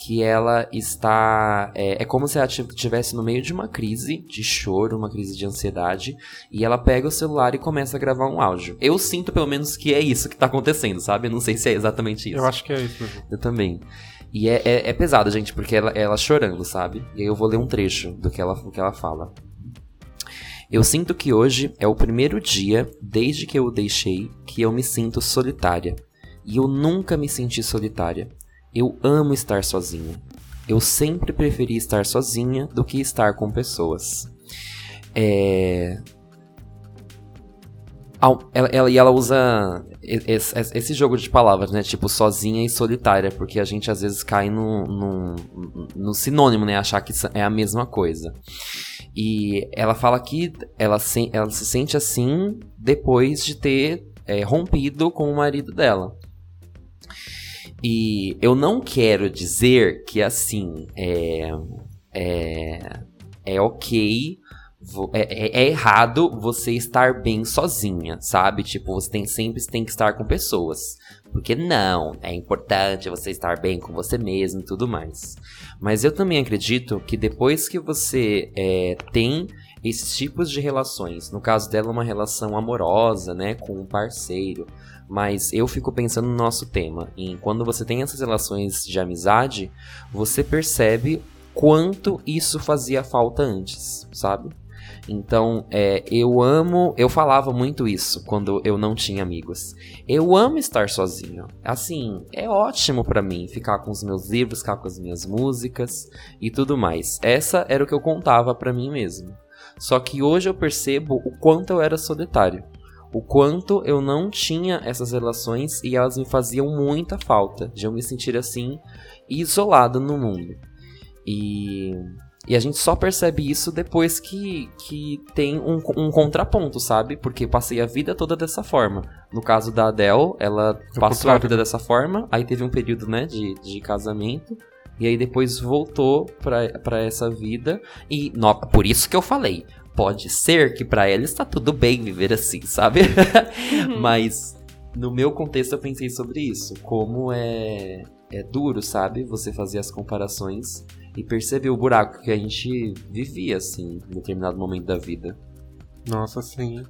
que ela está. É, é como se ela estivesse no meio de uma crise de choro, uma crise de ansiedade, e ela pega o celular e começa a gravar um áudio. Eu sinto pelo menos que é isso que tá acontecendo, sabe? Eu não sei se é exatamente isso. Eu acho que é isso mesmo. Eu também. E é, é, é pesado, gente, porque ela, ela chorando, sabe? E aí eu vou ler um trecho do que ela, do que ela fala. Eu sinto que hoje é o primeiro dia, desde que eu o deixei, que eu me sinto solitária. E eu nunca me senti solitária. Eu amo estar sozinha. Eu sempre preferi estar sozinha do que estar com pessoas. É. Ela, ela- e ela usa esse, esse jogo de palavras, né? Tipo, sozinha e solitária, porque a gente às vezes cai no, no, no sinônimo, né? Achar que é a mesma coisa. E ela fala que ela se, ela se sente assim depois de ter é, rompido com o marido dela. E eu não quero dizer que assim é, é, é ok é, é- é errado você estar bem sozinha, sabe? Tipo, você tem, sempre tem que estar com pessoas. Porque não, é importante você estar bem com você mesmo e tudo mais. Mas eu também acredito que depois que você é, tem esses tipos de relações, no caso dela, uma relação amorosa, né, com um parceiro. Mas eu fico pensando no nosso tema, em quando você tem essas relações de amizade, você percebe quanto isso fazia falta antes, sabe? Então, é, eu amo. Eu falava muito isso quando eu não tinha amigos. Eu amo estar sozinho. Assim, é ótimo pra mim ficar com os meus livros, ficar com as minhas músicas e tudo mais. Essa era o que eu contava pra mim mesmo. Só que hoje eu percebo o quanto eu era solitário. O quanto eu não tinha essas relações e elas me faziam muita falta de eu me sentir assim, isolado no mundo. E e a gente só percebe isso depois que, que tem um, um contraponto, sabe? Porque eu passei a vida toda dessa forma. No caso da Adele, ela passou a vida dessa forma, aí teve um período, né, de, de casamento. E aí depois voltou pra, pra essa vida. E no- por isso que eu falei. Pode ser que pra ela está tudo bem viver assim, sabe? Mas no meu contexto eu pensei sobre isso. Como é, é duro, sabe? Você fazer as comparações e perceber o buraco que a gente vivia, assim, em determinado momento da vida. Nossa, sim.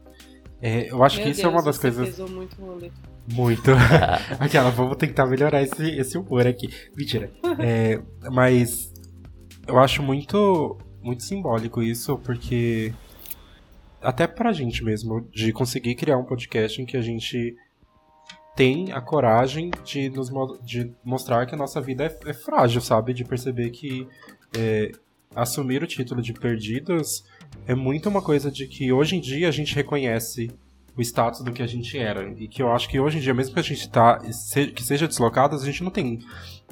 É, eu acho Meu que isso Deus, é uma das você coisas. pesou muito o rolê. Muito. Aquela, vamos tentar melhorar esse, esse humor aqui. Mentira. É, mas eu acho muito, muito simbólico isso, porque. Até pra gente mesmo, de conseguir criar um podcast em que a gente tem a coragem de, nos, de mostrar que a nossa vida é, é frágil, sabe? De perceber que é, assumir o título de perdidos é muito uma coisa de que hoje em dia a gente reconhece o status do que a gente era. E que eu acho que hoje em dia, mesmo que a gente tá, que seja deslocado, a gente não tem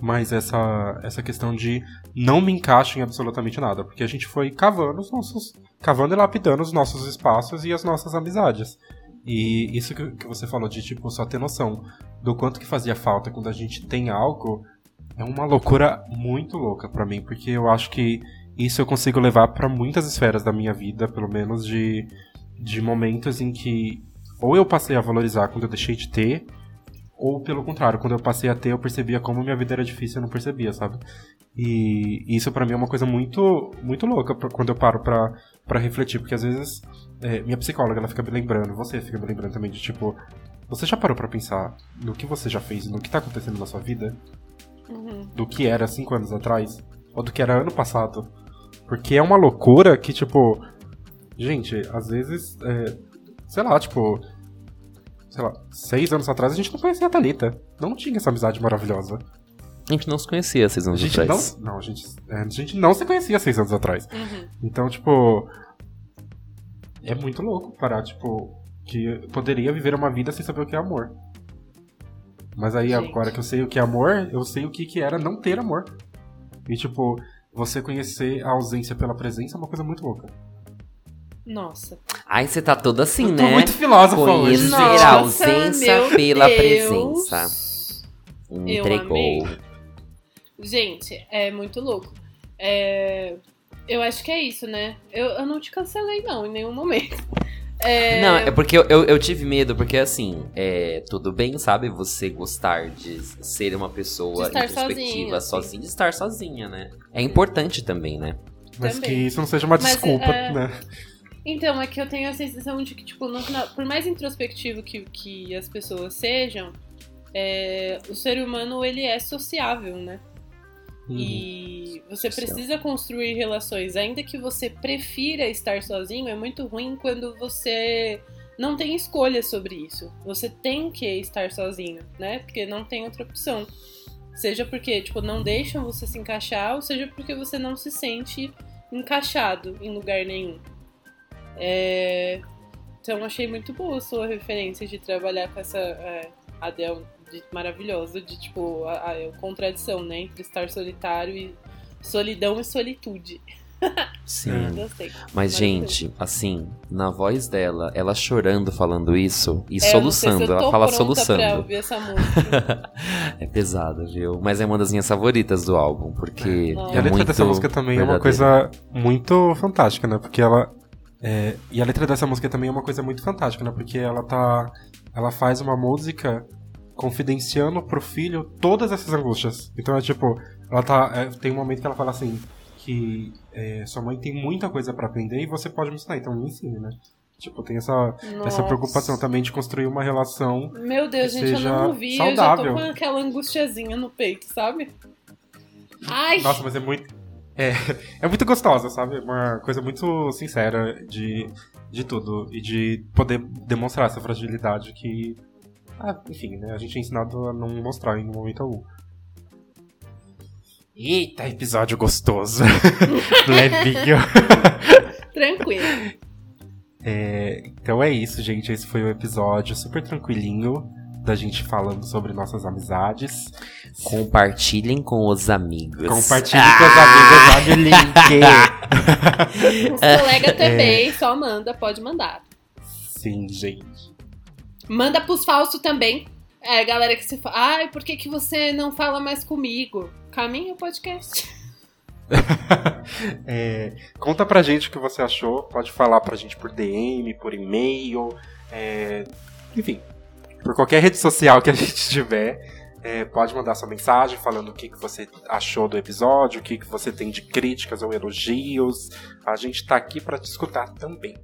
mais essa, essa questão de não me encaixo em absolutamente nada. Porque a gente foi cavando os nossos. cavando e lapidando os nossos espaços e as nossas amizades. E isso que, que você falou de, tipo, só ter noção do quanto que fazia falta quando a gente tem algo é uma loucura muito louca pra mim, porque eu acho que isso eu consigo levar pra muitas esferas da minha vida, pelo menos de, de momentos em que ou eu passei a valorizar quando eu deixei de ter, ou pelo contrário, quando eu passei a ter, eu percebia como minha vida era difícil e eu não percebia, sabe? E isso pra mim é uma coisa muito muito louca pra- quando eu paro pra, pra refletir, porque às vezes é, minha psicóloga ela fica me lembrando, você fica me lembrando também de tipo, você já parou pra pensar no que você já fez, no que tá acontecendo na sua vida? Uhum. do que era cinco anos atrás, ou do que era ano passado. Porque é uma loucura que, tipo. Gente, às vezes. é, sei lá, tipo. Sei lá, seis anos atrás a gente não conhecia a Thalita. Não tinha essa amizade maravilhosa. A gente não se conhecia seis A anos gente atrás. não. Não, a gente, é, a gente não se conhecia seis anos atrás. Uhum. Então, tipo. É muito louco parar, tipo. Que eu poderia viver uma vida sem saber o que é amor. Mas aí, Gente. agora que eu sei o que é amor, eu sei o que, que era não ter amor. E, tipo, você conhecer a ausência pela presença é uma coisa muito louca. Nossa. Ai, você tá toda assim, eu tô né? muito filósofa hoje. Conhecer a Nossa, ausência meu pela Deus. presença. Entregou. Gente, é muito louco. É, Eu acho que é isso, né? Eu, eu não te cancelei, não, em nenhum momento. É, Não, é porque eu, eu, eu tive medo, porque assim, é, tudo bem, sabe, você gostar de ser uma pessoa De estar introspectiva, sozinha, assim. sozinha, de estar sozinha, né? É importante também, né? Mas também. que isso não seja uma Mas, desculpa, é, né? Então, é que eu tenho a sensação de que, tipo, no final, por mais introspectivo que, que as pessoas sejam, é, o ser humano, ele é sociável, né? Uhum. E você Social. precisa construir relações. Ainda que você prefira estar sozinho, é muito ruim quando você não tem escolha sobre isso. Você tem que estar sozinho, né? Porque não tem outra opção. Seja porque, tipo, não deixam você se encaixar, ou seja porque você não se sente encaixado em lugar nenhum. É, Então, achei muito boa a sua referência de trabalhar com essa é, Adele de- maravilhosa, de tipo, a, a- a contradição, né? Entre estar solitário e solidão e solitude. Sim. É. Gostei. Mas, gente, assim, na voz dela, ela chorando falando isso e É, se soluçando. tô Ela fala soluçando. ouvir essa música. é pesada, viu? Mas é uma das minhas favoritas do álbum, porque é, E a letra muito dessa música também é uma verdadeira. coisa muito fantástica, né? Porque ela. É, e a letra dessa música também é uma coisa muito fantástica, né? Porque ela tá. Ela faz uma música confidenciando pro filho todas essas angústias. Então é tipo, ela tá. é, tem um momento que ela fala assim, que é, sua mãe tem muita coisa pra aprender e você pode me ensinar, então me ensine, né? Tipo, tem essa, essa preocupação também de construir uma relação. Meu Deus, gente, eu não vi. saudável. Eu já tô com aquela angustiazinha no peito, sabe? Ai! Nossa, mas é muito. É, é muito gostosa, sabe? Uma coisa muito sincera de, de tudo. E de poder demonstrar essa fragilidade que. ah, enfim, né? A gente é ensinado a não mostrar em momento algum. Eita, episódio gostoso. Levinho. Tranquilo. É, então é isso, gente. Esse foi o episódio super tranquilinho da gente falando sobre nossas amizades. Compartilhem com os amigos. Compartilhe com os amigos, olha o link. Os colegas também, só manda, pode mandar. Sim, gente. Manda pros falsos também. É, galera que se fala, ai, por que, que você não fala mais comigo? Caminha o podcast. É, conta pra gente o que você achou. Pode falar pra gente por DM, por e-mail, é, enfim, por qualquer rede social que a gente tiver. É, pode mandar sua mensagem falando o que, que você achou do episódio, o que, que você tem de críticas ou elogios. A gente tá aqui para te escutar também.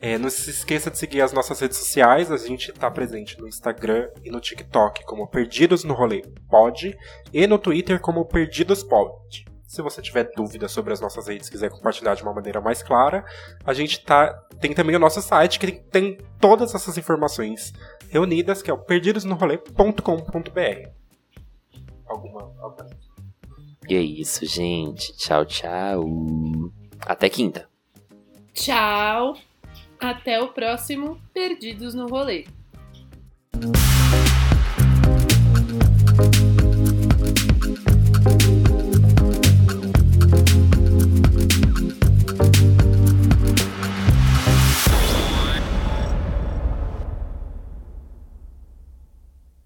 É, não se esqueça de seguir as nossas redes sociais. A gente está presente no Instagram e no TikTok como Perdidos no Rolê Pod e no Twitter como Perdidos Pod. Se você tiver dúvidas sobre as nossas redes, quiser compartilhar de uma maneira mais clara, a gente tá tem também o nosso site que tem, tem todas essas informações reunidas, que é o perdidosnorolê.com.br. Alguma, alguma E é isso, gente. Tchau, tchau. Até quinta. Tchau. Até o próximo Perdidos no Rolê.